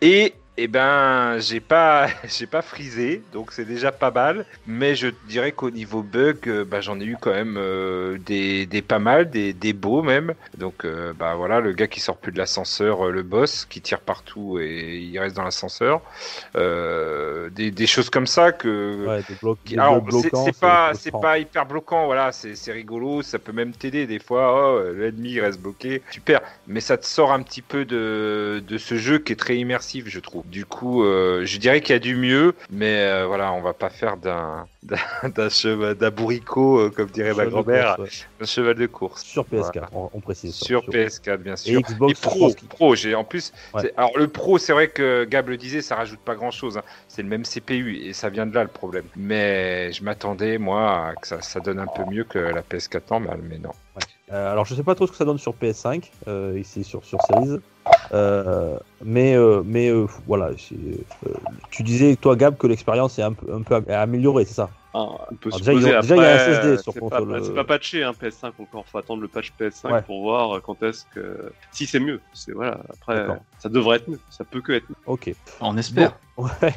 et eh ben j'ai pas j'ai pas frisé donc c'est déjà pas mal mais je dirais qu'au niveau bug euh, bah, j'en ai eu quand même euh, des, des pas mal des, des beaux même donc euh, bah voilà le gars qui sort plus de l'ascenseur le boss qui tire partout et il reste dans l'ascenseur Euh, des, des choses comme ça que Ouais, des alors, c'est pas, c'est pas hyper bloquant, voilà, c'est c'est rigolo, ça peut même t'aider des fois. Oh, l'ennemi il reste bloqué, super. Mais ça te sort un petit peu de, de ce jeu qui est très immersif, je trouve. Du coup, euh, je dirais qu'il y a du mieux, mais euh, voilà, on va pas faire d'un d'un cheval, euh, comme dirait ma Cheval grand-mère, ouais. un cheval de course. Sur PS4, Voilà. on, on précise. Sur PS4, bien Et sûr. Xbox, Et pro, qu'il- pro, j'ai en plus. Ouais. Alors le pro, c'est vrai que Gab le disait, ça rajoute pas grand chose. C'est le même CPU et ça vient de là le problème. Mais je m'attendais moi à que ça, ça donne un peu mieux que la PS4 normale, mais non. Euh, alors, je sais pas trop ce que ça donne sur PS5, euh, ici sur, sur Series. Euh, mais euh, mais euh, voilà, euh, tu disais, toi, Gab, que l'expérience est un peu, un peu améliorée, c'est ça? Ah, on peut Alors, se déjà, il y a un SSD sur console. C'est pas patché, hein, PS5 encore. Faut attendre le patch PS5 Ouais. pour voir quand est-ce que. Si c'est mieux. C'est voilà. Après, ça devrait être mieux. Ça peut que être mieux. Ok. On espère. Ouais.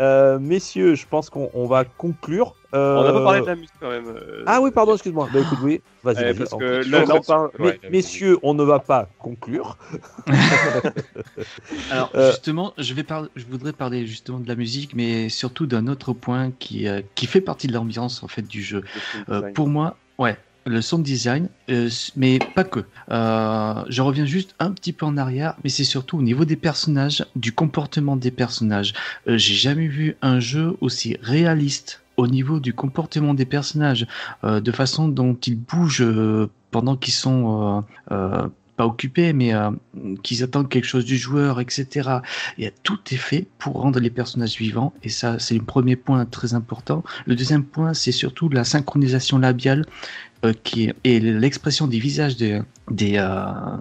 Euh, messieurs, je pense qu'on on va conclure. Euh, On n'a pas parlé de la musique quand même. euh, Ah oui, pardon, excuse-moi. Bah écoute, oui, vas-y. eh, parce que là, là, on parle. Ouais, messieurs, on ne va pas conclure. Alors Euh, justement, je vais parler, je voudrais parler justement de la musique, mais surtout d'un autre point qui euh, qui fait partie de l'ambiance en fait du jeu. Euh, pour moi, ouais, le sound design, euh, mais pas que. Euh, je reviens juste un petit peu en arrière, mais c'est surtout au niveau des personnages, du comportement des personnages. Euh, J'ai jamais vu un jeu aussi réaliste au niveau du comportement des personnages, euh, de façon dont ils bougent euh, pendant qu'ils sont euh, pas occupés, mais qu'ils attendent quelque chose du joueur, etc. Et tout est fait pour rendre les personnages vivants, et ça, c'est le premier point très important. Le deuxième point, c'est surtout la synchronisation labiale qui est, et l'expression des visages des, des,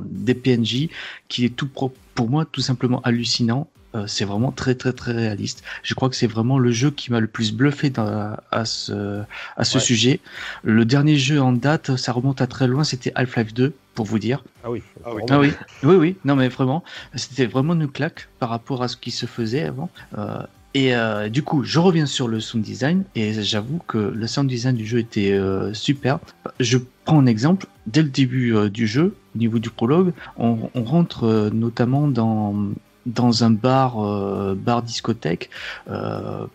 des PNJ qui est tout pour moi tout simplement hallucinant. Euh, c'est vraiment très très très réaliste. Je crois que c'est vraiment le jeu qui m'a le plus bluffé dans- à ce, à ce Ouais. sujet. Le dernier jeu en date, ça remonte à très loin, c'était Half-Life 2, pour vous dire. Ah oui. Ah oui. Ah oui, oui, oui, non mais vraiment, c'était vraiment une claque par rapport à ce qui se faisait avant. Euh, et euh, du coup, je reviens sur le sound design et j'avoue que le sound design du jeu était euh, super. Je prends un exemple. Dès le début euh, du jeu, au niveau du prologue, on, on rentre euh, notamment dans dans un bar euh, bar discothèque. Euh,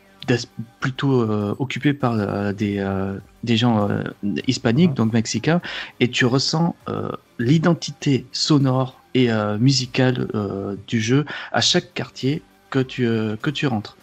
plutôt euh, occupé par des, des gens hispaniques, donc mexicains, et tu ressens l'identité sonore et musicale du jeu à chaque quartier que tu, que tu rentres.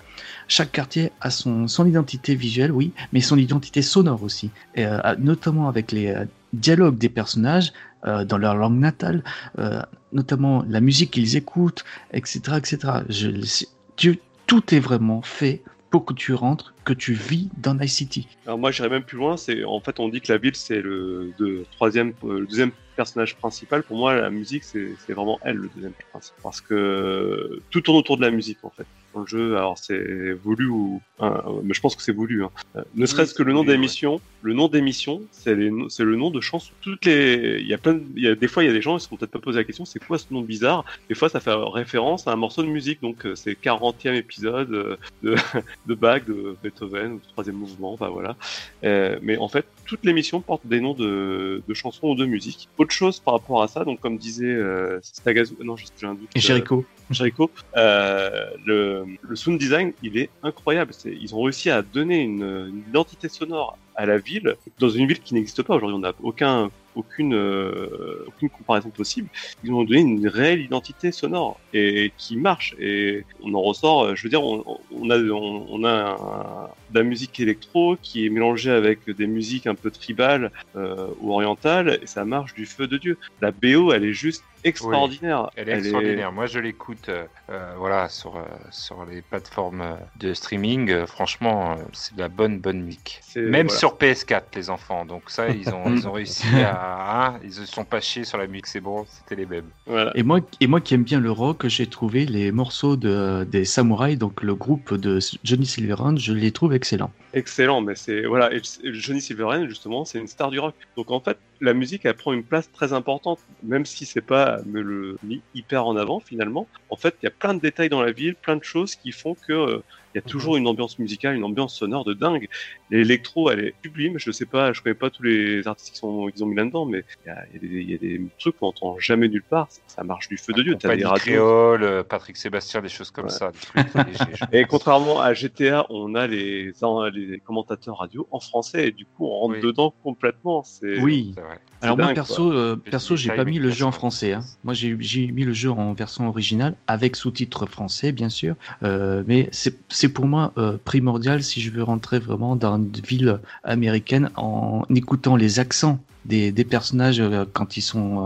Chaque quartier a son, son identité visuelle, oui, mais son identité sonore aussi, et, notamment avec les dialogues des personnages euh, dans leur langue natale, euh, notamment la musique qu'ils écoutent, etc., etc. Je, tout est vraiment fait pour que tu rentres, que tu vis dans Night City. Alors moi, j'irais même plus loin. C'est en fait, on dit que la ville c'est le, euh, deuxième personnage principal. Pour moi, la musique c'est vraiment elle le deuxième principal parce que tout tourne autour de la musique en fait. Dans le jeu. Alors c'est voulu ou, hein, mais je pense que c'est voulu. Hein. Euh, Ne serait-ce que le nom voulu, ouais. d'émission, le nom d'émission, c'est le nom de chansons. Toutes les, il y a plein, de- il y a des fois il y a des gens ils se sont peut-être pas posé la question, c'est quoi ce nom bizarre? Des fois ça fait référence à un morceau de musique, donc euh, c'est 40e épisode euh, de de Bach, de Beethoven ou troisième mouvement, enfin voilà. Euh, mais en fait, toute l'émission porte des noms de, de chansons ou de musique. Autre chose par rapport à ça, donc comme disait euh, Stagazu, non, j'ai un doute. Euh, Jericho. Jericho, euh, le, le sound design, il est incroyable. Ils ont réussi à donner une, une identité sonore à la ville, dans une ville qui n'existe pas aujourd'hui. On n'a aucun, aucune, euh, aucune comparaison possible. Ils ont donné une réelle identité sonore et qui marche. Et on en ressort. euh, Je veux dire, on, a, on, a de la musique électro qui est mélangée avec des musiques un peu tribales euh, ou orientales, et ça marche du feu de Dieu. La BO, elle est juste extraordinaire. Elle est extraordinaire. Moi, je l'écoute euh, euh, voilà, sur, euh, sur les plateformes de streaming. Euh, franchement, c'est de la bonne, bonne musique. C'est- Même voilà. sur PS4, les enfants. Donc ça, ils ont, ils ont réussi à... hein, ils se sont pas chiés sur la musique, c'est bon, c'était les mêmes. Voilà. Et moi, et moi qui aime bien le rock, j'ai trouvé les morceaux de, des Samouraïs, donc le groupe de Johnny Silverhand, je les trouve excellents. Excellent, mais c'est voilà. Et et Johnny Silverhand justement, c'est une star du rock. Donc en fait, la musique elle prend une place très importante, même si c'est pas me le mis hyper en avant finalement. En fait, il y a plein de détails dans la ville, plein de choses qui font que euh, il y a toujours une ambiance musicale, une ambiance sonore de dingue. L'électro, elle est sublime. Je sais pas, je connais pas tous les artistes qui sont qu'ils ont mis là-dedans, mais il y a, il y a des- il y a des trucs qu'on entend jamais nulle part. Ça marche du feu de Dieu. T'as des radios. créole, euh, Patrick Sébastien, des choses comme Ouais. ça. des trucs légers, je Et contrairement à GTA, on a les, les commentateurs radio en français et du coup on rentre Oui. dedans complètement. C'est Oui. C'est vrai. Alors dingue, moi perso, euh, perso, j'ai pas mis le jeu en français. Hein. Moi, j'ai mis le jeu en version originale avec sous-titres français, bien sûr. Euh, mais c'est c'est pour moi euh, primordial si je veux rentrer vraiment dans une ville américaine en écoutant les accents. Des, des personnages euh, quand ils sont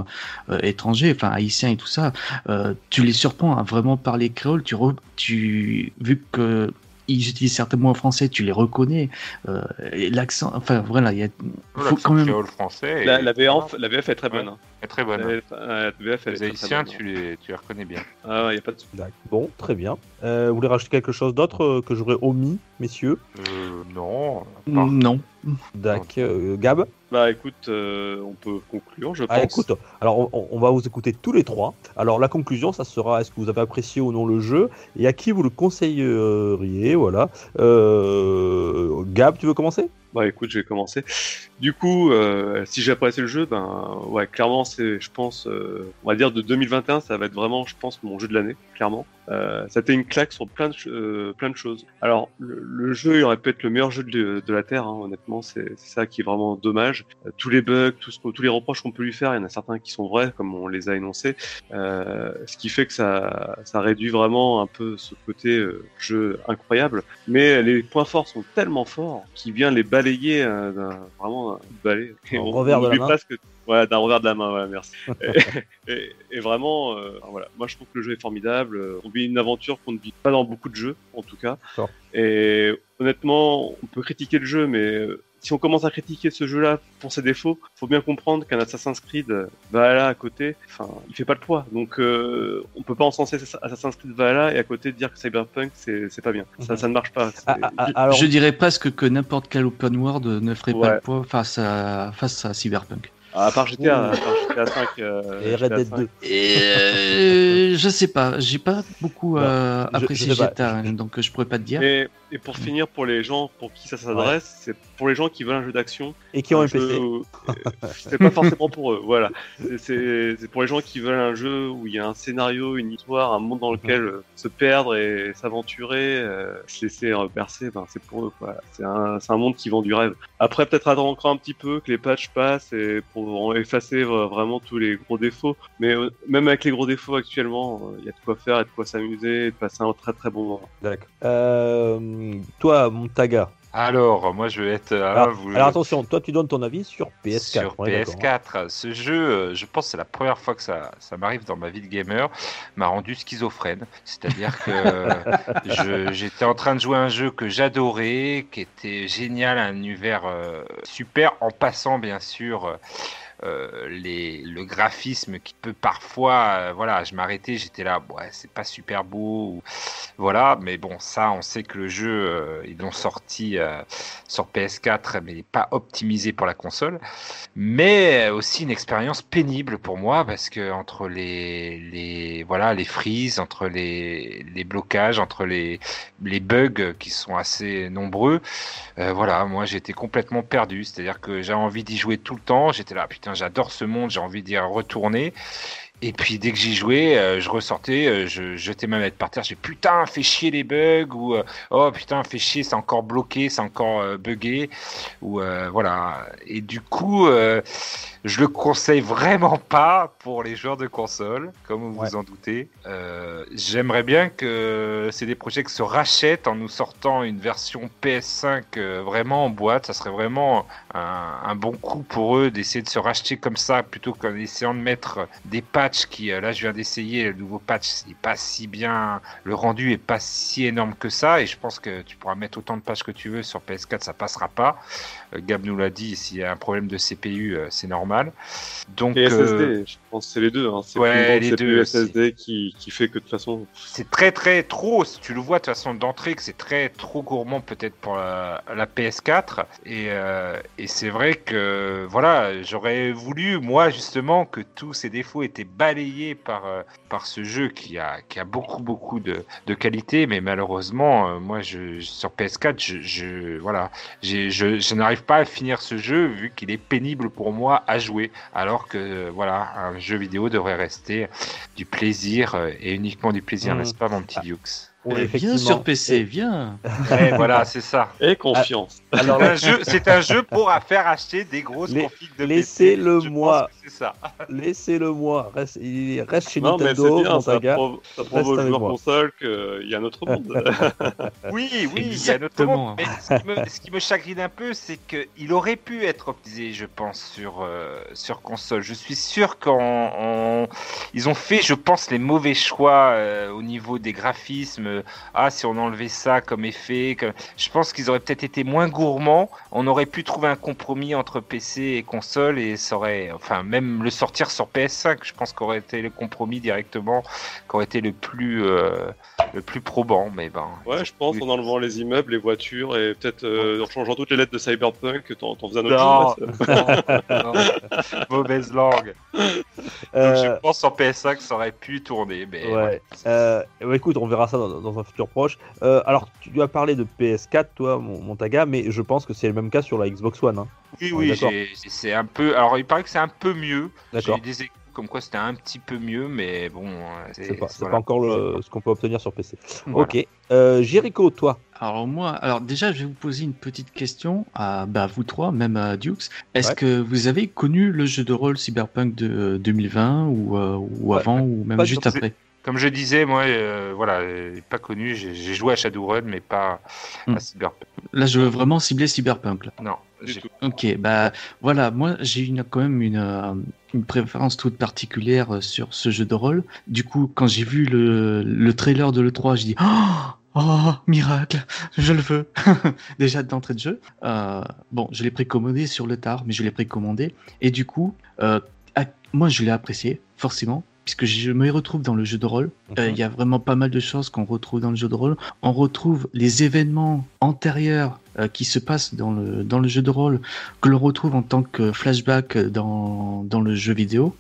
euh, euh, étrangers, enfin haïtiens et tout ça, euh, tu les surprends à vraiment parler créole. Tu, re- tu vu que ils utilisent certains mots en français, tu les reconnais. Euh, et L'accent, enfin voilà, il y a, faut quand même. français. la, et- la, VF, la VF est très bonne. Ouais. hein. Est très bonne. La, VF, la VF, elle est Les Haïtiens, très tu bonne. les, tu les reconnais bien. Ah ouais, y a pas de D'accord. Bon, très bien. Euh, vous voulez rajouter quelque chose d'autre euh, que j'aurais omis, messieurs? Euh, non. part- Non, D'accord. Euh, Gab? Bah écoute, euh, on peut conclure, je pense. Ah, écoute, alors on, on va vous écouter tous les trois. Alors la conclusion, ça sera est-ce que vous avez apprécié ou non le jeu? Et à qui vous le conseilleriez, voilà. Euh, Gab, tu veux commencer? Bah écoute, je vais commencer. Du coup, euh, si j'ai apprécié le jeu, ben ouais, clairement, c'est, je pense, euh, on va dire de 2021, ça va être vraiment, je pense, mon jeu de l'année, clairement. Euh, ça a été une claque sur plein de, euh, plein de choses. Alors, le, le jeu, il aurait pu être le meilleur jeu de, de la Terre, hein, honnêtement, c'est ça qui est vraiment dommage. Euh, tous les bugs, tout ce que- tous les reproches qu'on peut lui faire, il y en a certains qui sont vrais, comme on les a énoncés. Euh, ce qui fait que ça, ça réduit vraiment un peu ce côté euh, jeu incroyable. Mais les points forts sont tellement forts qu'il vient les balayer euh, vraiment un balai. Revers de la oublie main. presque- Ouais, d'un revers de la main, voilà, merci. et, et- et vraiment, euh, voilà, moi je trouve que le jeu est formidable. On vit une aventure qu'on ne vit pas dans beaucoup de jeux, en tout cas. Et honnêtement, on peut critiquer le jeu, mais euh, si on commence à critiquer ce jeu-là pour ses défauts, faut bien comprendre qu'un Assassin's Creed euh, Valhalla à côté, enfin, il fait pas le poids. Donc, euh, on peut pas encenser Assassin's Creed Valhalla et à côté dire que Cyberpunk c'est c'est pas bien. Ça, Mhm. ça ne marche pas. Ah, ah, ah, Alors, je dirais presque que n'importe quel open world ne ferait Ouais. pas le poids face à, face à Cyberpunk. À part GTA, à part GTA 5. euh, et Red Dead 5. 2. Et euh, je sais pas, j'ai pas beaucoup euh, apprécié. GTA, hein, donc je pourrais pas te dire. Et, et pour finir, pour les gens pour qui ça s'adresse, c'est pour les gens qui veulent un jeu d'action. Et qui ont un jeu PC. euh, c'est pas forcément pour eux, voilà. C'est- pour les gens qui veulent un jeu où il y a un scénario, une histoire, un monde dans lequel euh, se perdre et s'aventurer, euh, se laisser euh, bercer, ben c'est pour eux, quoi. C'est un, un monde qui vend du rêve. Après, peut-être attendre encore un petit peu que les patchs passent et pour effacer euh, vraiment tous les gros défauts. Mais euh, même avec les gros défauts actuellement, euh, il y a de quoi faire et de quoi s'amuser et de passer un très très bon moment. D'accord. Euh, toi, Montaga. Alors, moi, je vais être. ah, Alors, vous- alors attention, toi tu donnes ton avis sur PS4. Sur hein. PS4, ce jeu, euh, je pense que c'est la première fois que ça, ça m'arrive dans ma vie de gamer, m'a rendu schizophrène. C'est-à-dire que j'étais en train de jouer à un jeu que j'adorais, qui était génial, un univers euh, super, en passant bien sûr euh, les, le graphisme qui peut parfois, euh, voilà, je m'arrêtais, j'étais là, c'est pas super beau, Voilà, mais bon, ça, on sait que le jeu, euh, ils l'ont sorti sur PS4, mais pas optimisé pour la console. Mais aussi une expérience pénible pour moi, parce que entre les, les, voilà, les freezes, entre les, blocages, entre les, bugs qui sont assez nombreux, voilà, moi j'étais complètement perdu. C'est-à-dire que j'avais envie d'y jouer tout le temps. J'étais là, putain, j'adore ce monde, j'ai envie d'y retourner. Et puis dès que j'y jouais, euh, je ressortais, euh, je jetais ma manette par terre, j'ai putain, fait chier les bugs, ou euh, oh putain, fait chier, c'est encore bloqué, c'est encore euh, buggé, ou voilà. Et du coup, je le conseille vraiment pas pour les joueurs de console, comme vous Ouais. vous en doutez. J'aimerais bien que CD Projekt se rachète en nous sortant une version PS5 euh, vraiment en boîte. Ça serait vraiment un, un bon coup pour eux d'essayer de se racheter comme ça plutôt qu'en essayant de mettre des patchs qui, euh, là, je viens d'essayer le nouveau patch, n'est pas si bien, le rendu est pas si énorme que ça. Et je pense que tu pourras mettre autant de patchs que tu veux sur PS4, ça passera pas. Euh, Gab nous l'a dit, s'il y a un problème de CPU, euh, c'est normal. Donc, Et euh, SSD, je pense que c'est les deux. Hein. C'est Ouais, grande CPU deux, SSD qui, qui fait que de toute façon, c'est très très trop. si Tu le vois de toute façon d'entrée que c'est très trop gourmand peut-être pour la, la PS4. Et, euh, et c'est vrai que voilà, j'aurais voulu moi justement que tous ces défauts étaient balayés par euh, par ce jeu qui a qui a beaucoup beaucoup de, de qualité, mais malheureusement euh, moi je sur PS4 je, je voilà je, je n'arrive pas à finir ce jeu vu qu'il est pénible pour moi à jouer, alors que euh, voilà un jeu vidéo devrait rester du plaisir euh, et uniquement du plaisir, Mhm. n'est-ce pas, mon petit Dukes Oui, Eh, viens sur PC, viens. Ouais, Voilà, c'est ça. et confiance. Alors C'est là, un jeu, c'est un jeu pour faire acheter des grosses Les- configs de laissez-le moi. que C'est ça. laissez-le moi. Reste, il reste chez non, mais c'est Nintendo, bien, ça prouve, ça avec joueurs moi. console qu'il y a un autre monde. Oui, oui, il y a notre Exactement. monde. Mais ce qui, me, ce qui me chagrine un peu, c'est qu'il aurait pu être optimisé, je pense, sur, euh, sur console. Je suis sûr qu'ils ont fait, je pense, les mauvais choix euh, au niveau des graphismes. Ah, si on enlevait ça comme effet, comme... je pense qu'ils auraient peut-être été moins gourmands. On aurait pu trouver un compromis entre PC et console et ça aurait, enfin, même le sortir sur PS5, je pense qu'aurait été le compromis directement, qu'aurait été le plus, euh, le plus probant. Mais ben, Ouais, je pense en enlevant les immeubles, les voitures et peut-être euh, en changeant toutes les lettres de Cyberpunk, t'en t'en faisais un Non, autre jeu. non, non. mauvaise langue. Donc, Euh, je pense sur PS5 ça aurait pu tourner, mais Ouais. Euh, bah, écoute, on verra ça dans, dans un futur proche. Euh, alors, tu as parlé de PS4, toi, mon, Montaga, mais je pense que c'est le même cas sur la Xbox One. hein. oui, On oui, c'est un peu. Alors, il paraît que c'est un peu mieux. D'accord. des comme quoi c'était un petit peu mieux, mais bon, euh, C'est pas, voilà. pas encore le- ce qu'on peut obtenir sur PC. Voilà. Ok. Euh, Jericho, toi. Alors moi, alors déjà, je vais vous poser une petite question à bah, vous trois, même à Dukes. Est-ce Ouais. que vous avez connu le jeu de rôle Cyberpunk de euh, 2020 ou, euh, ou Ouais, avant ou même pas juste après? Comme je disais, moi, euh, voilà, euh, pas connu. J'ai joué à Shadowrun, mais pas Hmm. à Cyberpunk. Là, je veux vraiment cibler Cyberpunk. Là. Non, Du j'ai- tout. Ok, bah voilà, moi j'ai une, quand même une, euh, une préférence toute particulière sur ce jeu de rôle. Du coup, quand j'ai vu le, le trailer de l'E3, j'ai dit Oh, oh, miracle, je le veux Déjà d'entrée de jeu. Euh, bon, je l'ai précommandé sur le tard, mais je l'ai précommandé. Et du coup, euh, à- moi je l'ai apprécié, forcément. Puisque je me retrouve dans le jeu de rôle, Euh, il y a vraiment pas mal de choses qu'on retrouve dans le jeu de rôle. On retrouve les événements antérieurs euh, qui se passent dans le, dans le jeu de rôle, que l'on retrouve en tant que flashback dans, dans le jeu vidéo,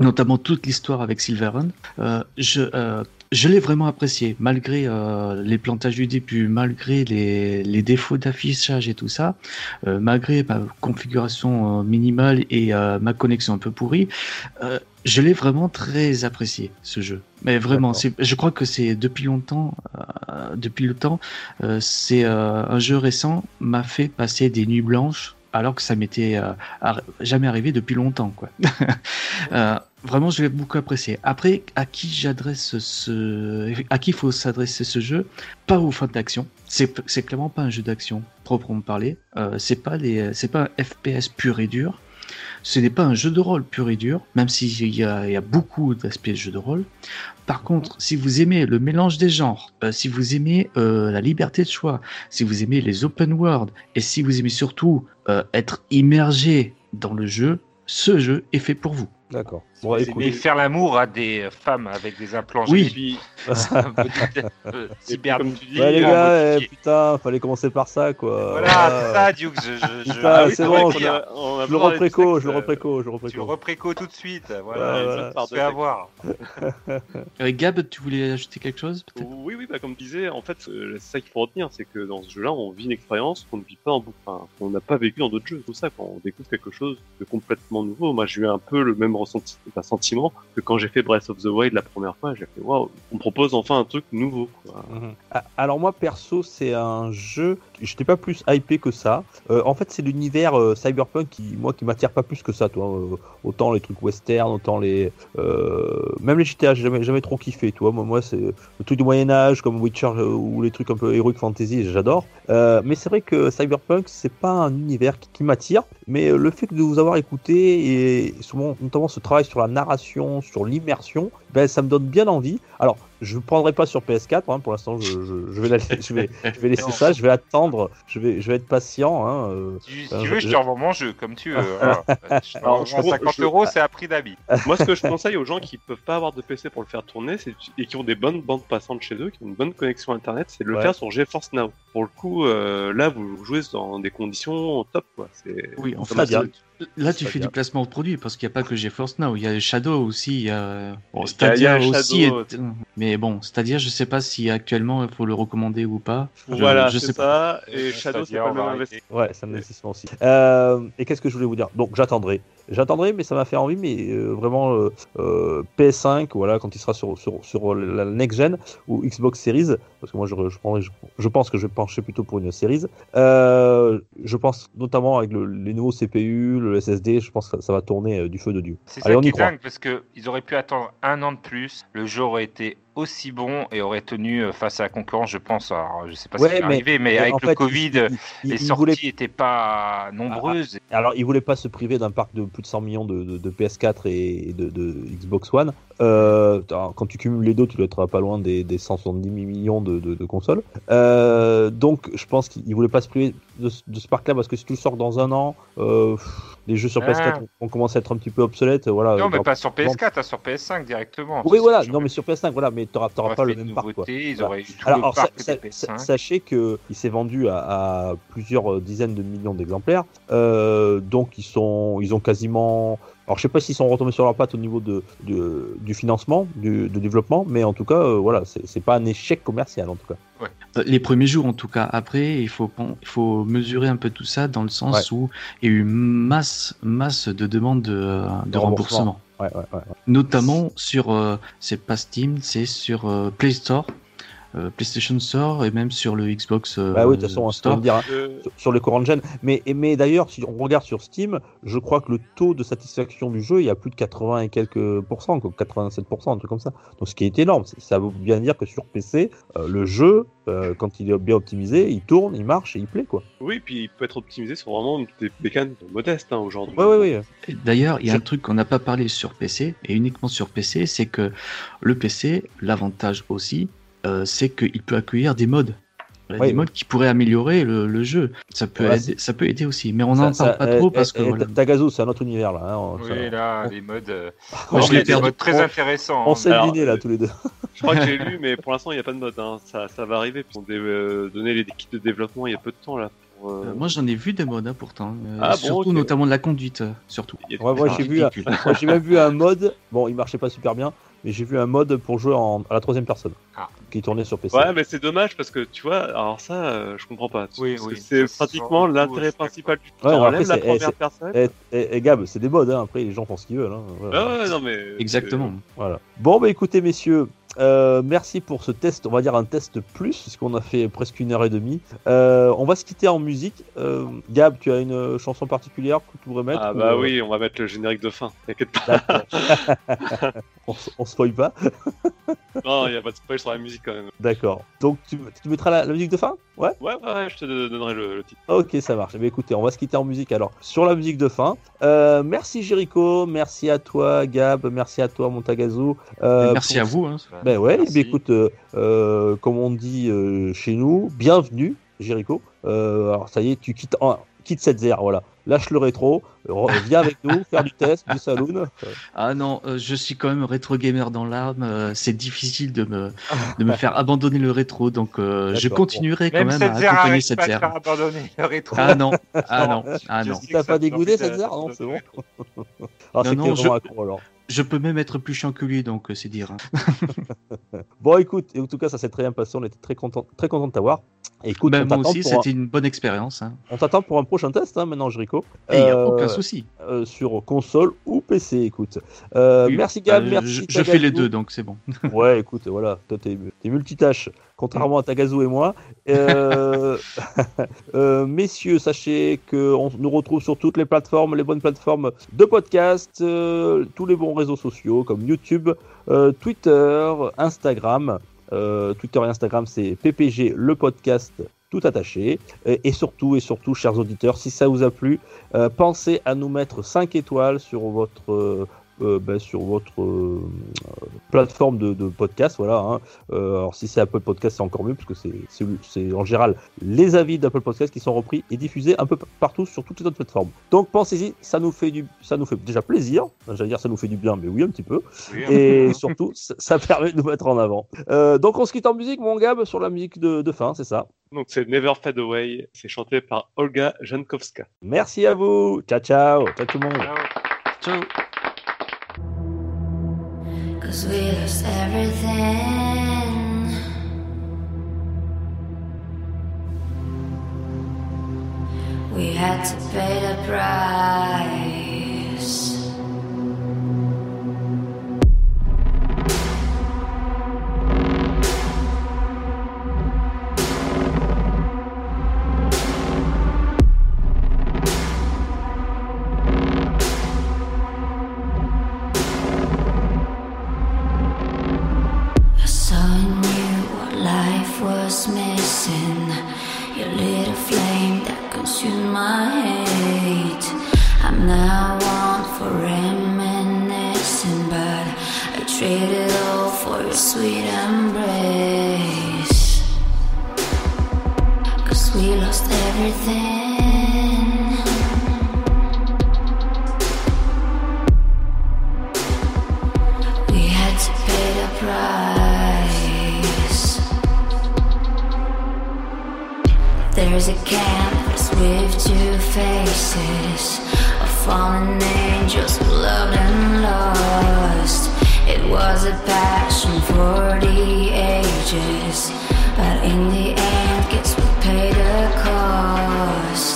notamment toute l'histoire avec Silverhand. Euh, je euh, je l'ai vraiment apprécié, malgré euh, les plantages du début, malgré les, les défauts d'affichage et tout ça, euh, malgré ma configuration euh, minimale et euh, ma connexion un peu pourrie. Euh, je l'ai vraiment très apprécié ce jeu. Mais vraiment, je crois que c'est depuis longtemps, euh, depuis le temps, euh, c'est euh, un jeu récent m'a fait passer des nuits blanches alors que ça m'était euh, jamais arrivé depuis longtemps, quoi. Vraiment, je l'ai beaucoup apprécié. Après, à qui j'adresse ce, à qui faut s'adresser ce jeu? Pas aux fans d'action. C'est, clairement pas un jeu d'action proprement parlé. Euh, c'est pas les, c'est pas un FPS pur et dur. Ce n'est pas un jeu de rôle pur et dur, même s'il y a, il y a beaucoup d'aspects de jeu de rôle. Par contre, si vous aimez le mélange des genres, euh, si vous aimez euh, la liberté de choix, si vous aimez les open world, et si vous aimez surtout euh, être immergé dans le jeu, ce jeu est fait pour vous. D'accord. Bon, Mais- faire l'amour à des femmes avec des implants Oui. Cyber- tu ouais, les euh, gars, eh, putain, fallait commencer par ça, quoi. Voilà, c'est ça, Duke. Je, je, je, Putain, ah oui, c'est bon, vrai je- a- on a Je le repréco, je le repréco, je le Tu le repréco. repréco tout de suite. Voilà, se fait avoir. Euh, Gab, tu voulais ajouter quelque chose Oui, oui, bah, comme tu disais, en fait, c'est ça qu'il faut retenir, c'est que dans ce jeu-là, on vit une expérience qu'on ne vit pas en boucle, enfin, qu'on n'a pas vécu dans d'autres jeux. C'est pour ça qu'on découvre quelque chose de complètement nouveau. Moi, j'ai eu un peu le même ressenti, enfin, sentiment que quand j'ai fait Breath of the Wild la première fois. J'ai fait waouh, on propose enfin un truc nouveau. Mhm. Alors moi perso c'est un jeu, j'étais pas plus hypé que ça. Euh, en fait c'est l'univers euh, cyberpunk qui moi qui m'attire pas plus que ça, toi. Euh, autant les trucs western, autant les même les GTA, j'ai jamais jamais trop kiffé, toi. Moi, moi c'est le truc du Moyen Âge comme Witcher ou les trucs un peu heroic fantasy, j'adore. Mais c'est vrai que cyberpunk c'est pas un univers qui, m'attire, mais le fait de vous avoir écouté et souvent notamment ce travail sur la narration, sur l'immersion, ben ça me donne bien envie. Alors je ne prendrai pas sur PS4 hein, pour l'instant. Je, je, je vais la- je vais, je vais laisser ça. Je vais attendre. Je vais, je vais être patient. Hein, euh. Si, si Euh, tu veux, je je- te revends mon jeu, comme tu veux. Alors, je- 50 je- euros, c'est à prix d'habit. Moi, ce que je conseille aux gens qui peuvent pas avoir de PC pour le faire tourner, c'est et qui ont des bonnes bandes passantes chez eux, qui ont une bonne connexion internet, c'est de le Ouais. faire sur GeForce Now. Pour le coup, euh, là, vous jouez dans des conditions top, quoi. C'est Oui, en fait, là tu fais du placement de produit parce qu'il n'y a pas que GeForce Now, il y a Shadow aussi, il y a bon, Stadia il y a aussi. Shadow, est- Mais bon, Stadia, je sais pas si actuellement il faut le recommander ou pas. Je- Voilà, je sais ça. Et Shadow, c'est c'est-à-dire, pas le même investissement. Ouais, c'est un investissement aussi. Euh, et qu'est-ce que je voulais vous dire? Donc j'attendrai. J'attendrai, mais ça m'a fait envie. Mais euh, vraiment euh, euh, PS5, voilà, quand il sera sur sur, sur la next gen ou Xbox Series, parce que moi je, je, prendrai- je, je pense que je vais pencher plutôt pour une Series. Euh, je pense notamment avec le- les nouveaux CPU, le SSD, je pense que ça va tourner euh, du feu de Dieu. C'est Allez, ça on qui y est croit. dingue, parce qu'ils auraient pu attendre un an de plus. Le jeu aurait été aussi bon et aurait tenu euh, face à la concurrence, je pense. Alors, je sais pas Ouais, ce qui est mais- arrivé, mais Mais avec le fait, Covid, il- il- il- les il sorties voulait- n'étaient pas nombreuses. Alors, ils voulaient pas se priver d'un parc de plus de 100 millions de, de- de PS4 et de, de Xbox One. Euh, quand tu cumules les deux, tu dois être pas loin des, des 170 millions de, de- de consoles. Euh, donc, je pense qu'ils voulaient pas se priver de, ce- de ce parc-là parce que si tu le sors dans un an, euh, les jeux sur Ah. PS4 vont commencer à être un petit peu obsolètes. Voilà. non, mais pas sur PS4, hein, sur PS5 directement. Oui, voilà. Non, mais sur PS5, voilà. Mais t'auras pas le même parc, quoi. Ils Voilà. eu tout Alors, le alors, parc sa- sa- PS5. sachez que il s'est vendu à, à plusieurs dizaines de millions d'exemplaires. Donc ils sont, ils ont quasiment. Alors je sais pas s'ils sont retombés sur leurs pattes au niveau de, de- du financement, du de développement, mais en tout cas, euh, voilà, c'est pas un échec commercial en tout cas. Les premiers jours, en tout cas. Après, il faut, pen- il faut mesurer un peu tout ça dans le sens où il y a eu masse, masse de demandes de, remboursement. Ouais. Notamment sur, euh, c'est pas Steam, c'est sur euh, Play Store, PlayStation Store et même sur le Xbox euh, Bah oui, de toute façon, on Store. le dire hein, Euh, sur- le courant de gène. Mais, mais d'ailleurs, si on regarde sur Steam, je crois que le taux de satisfaction du jeu, il y a plus de 80 et quelques pourcents, quoi, 87%, un truc comme ça. Donc ce qui est énorme. C'est- Ça veut bien dire que sur PC, euh, le jeu, euh, quand il est bien optimisé, il tourne, il marche et il plaît, quoi. oui, puis il peut être optimisé sur vraiment des bécanes modestes hein, aujourd'hui. Ouais, ouais, ouais. D'ailleurs, il y a un truc qu'on n'a pas parlé sur PC, et uniquement sur PC, c'est que le PC, l'avantage aussi, euh, c'est qu'il peut accueillir des modes. Oui, des oui. modes qui pourraient améliorer le, le jeu. Ça peut, Ouais, aider, ça peut aider aussi, mais on n'en parle pas eh, trop parce que eh, voilà. Tagazu, c'est un autre univers là. hein, ça- Oui, là, on- les modes. euh, Moi, bon, je l'ai des modes très On- intéressants. On s'est deviné là euh, tous les deux. Je crois que j'ai lu, mais pour l'instant, il n'y a pas de mode. Hein. Ça, ça va arriver. Ils ont dé- euh, donné les kits de développement il y a peu de temps là. pour, euh, Euh, moi, j'en ai vu des modes hein, pourtant, euh, Ah bon, surtout notamment de la conduite, euh, surtout. Ouais, moi, Ah, j'ai vu, un- ridicule. moi, j'ai même vu un mode. Bon, il marchait pas super bien, mais j'ai vu un mode pour jouer en, à la troisième personne Ah. qui tournait sur PC. Ouais, mais c'est dommage parce que tu vois, alors ça, euh, je comprends pas. Oui, oui, c'est pratiquement l'intérêt principal du Ouais, jeu. alors après, la eh, première personne. Et, et- et Gab, c'est des modes. Hein. Après, les gens font ce qu'ils veulent. hein. Voilà. Ah ouais, non mais. Exactement. Voilà. Bon, bah écoutez, messieurs, euh, merci pour ce test. On va dire un test plus, puisqu'on a fait presque une heure et demie. Euh, on va se quitter en musique. Euh, Gab, tu as une chanson particulière que tu voudrais mettre Ah bah oui, on va mettre le générique de fin. T'inquiète pas. On, on spoil pas. non, il y a pas de spoil sur la musique quand même. D'accord. Donc, tu, tu mettras la, la musique de fin? Ouais? Ouais, ouais, ouais, je te donnerai le, le titre. Ok, ça marche. Eh bien, écoutez, on va se quitter en musique alors sur la musique de fin. Euh, merci Jericho, merci à toi Gab, merci à toi Montagazu. Euh, merci pour- à vous. hein. Ben ouais, Merci. eh bien, écoute, euh, euh, comme on dit euh, chez nous, bienvenue Jericho. Euh, alors ça y est, tu quittes, en- quitte cette air, voilà. Lâche le rétro, viens avec nous faire du test, du saloon. Ah non, euh, je suis quand même rétro gamer dans l'âme. euh, c'est difficile de me, de me faire abandonner le rétro, donc euh, je continuerai quand Même à zère accompagner cette pas à te zère. faire abandonner le rétro. Ah non, ah non, ah non. T'as pas dégoûté cette zère Non, c'est bon. Non, Ah, non, t'es je- accro, alors. Je peux même être plus chiant que lui, donc euh, c'est dire. hein. Bon, écoute, en tout cas, ça s'est très bien passé. On était très content, très content de t'avoir. Écoute, Ben, moi aussi, un- c'était une bonne expérience. Hein. on t'attend pour un prochain test, hein, maintenant, Jericho. Et il n'y a Euh, aucun souci. euh, sur console ou PC, écoute. Euh, Oui. merci Gab, merci je, je fais les deux, donc c'est bon. Ouais, écoute, voilà, toi t'es multitâche, contrairement à Tagazu et moi. Euh, euh, messieurs, sachez qu'on nous retrouve sur toutes les plateformes, les bonnes plateformes de podcast, euh, tous les bons réseaux sociaux comme YouTube, Twitter, Instagram. Twitter et Instagram, c'est PPG le podcast tout attaché. Et, surtout, et surtout, chers auditeurs, si ça vous a plu, pensez à nous mettre 5 étoiles sur votre euh, ben, sur votre euh, plateforme de, de podcast. Voilà. hein. Euh, alors si c'est Apple Podcast, c'est encore mieux parce que c'est- en général les avis d'Apple Podcast qui sont repris et diffusés un peu partout sur toutes les autres plateformes. Donc pensez-y, ça nous fait du, ça nous fait déjà plaisir. J'allais dire ça nous fait du bien, mais oui un petit peu. Oui, Et surtout, ça, ça permet de nous mettre en avant. Euh, donc on se quitte en musique, mon Gab, sur la musique de, de fin, c'est ça? Donc c'est Never Fade Away, c'est chanté par Olga Jankowska. Merci à vous. Ciao ciao, ciao tout le monde. Ciao. Cause we lost everything. We had to pay the price. There's a canvas with two faces of fallen angels who loved and lost. It was a passion for the ages, but in the end, guess we paid the cost.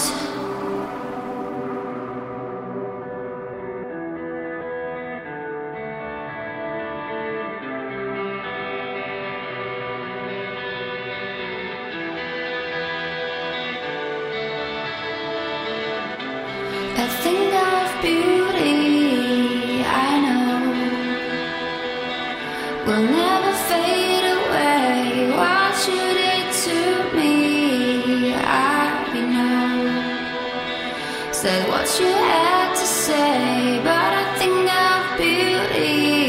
Said what you had to say, but I think of beauty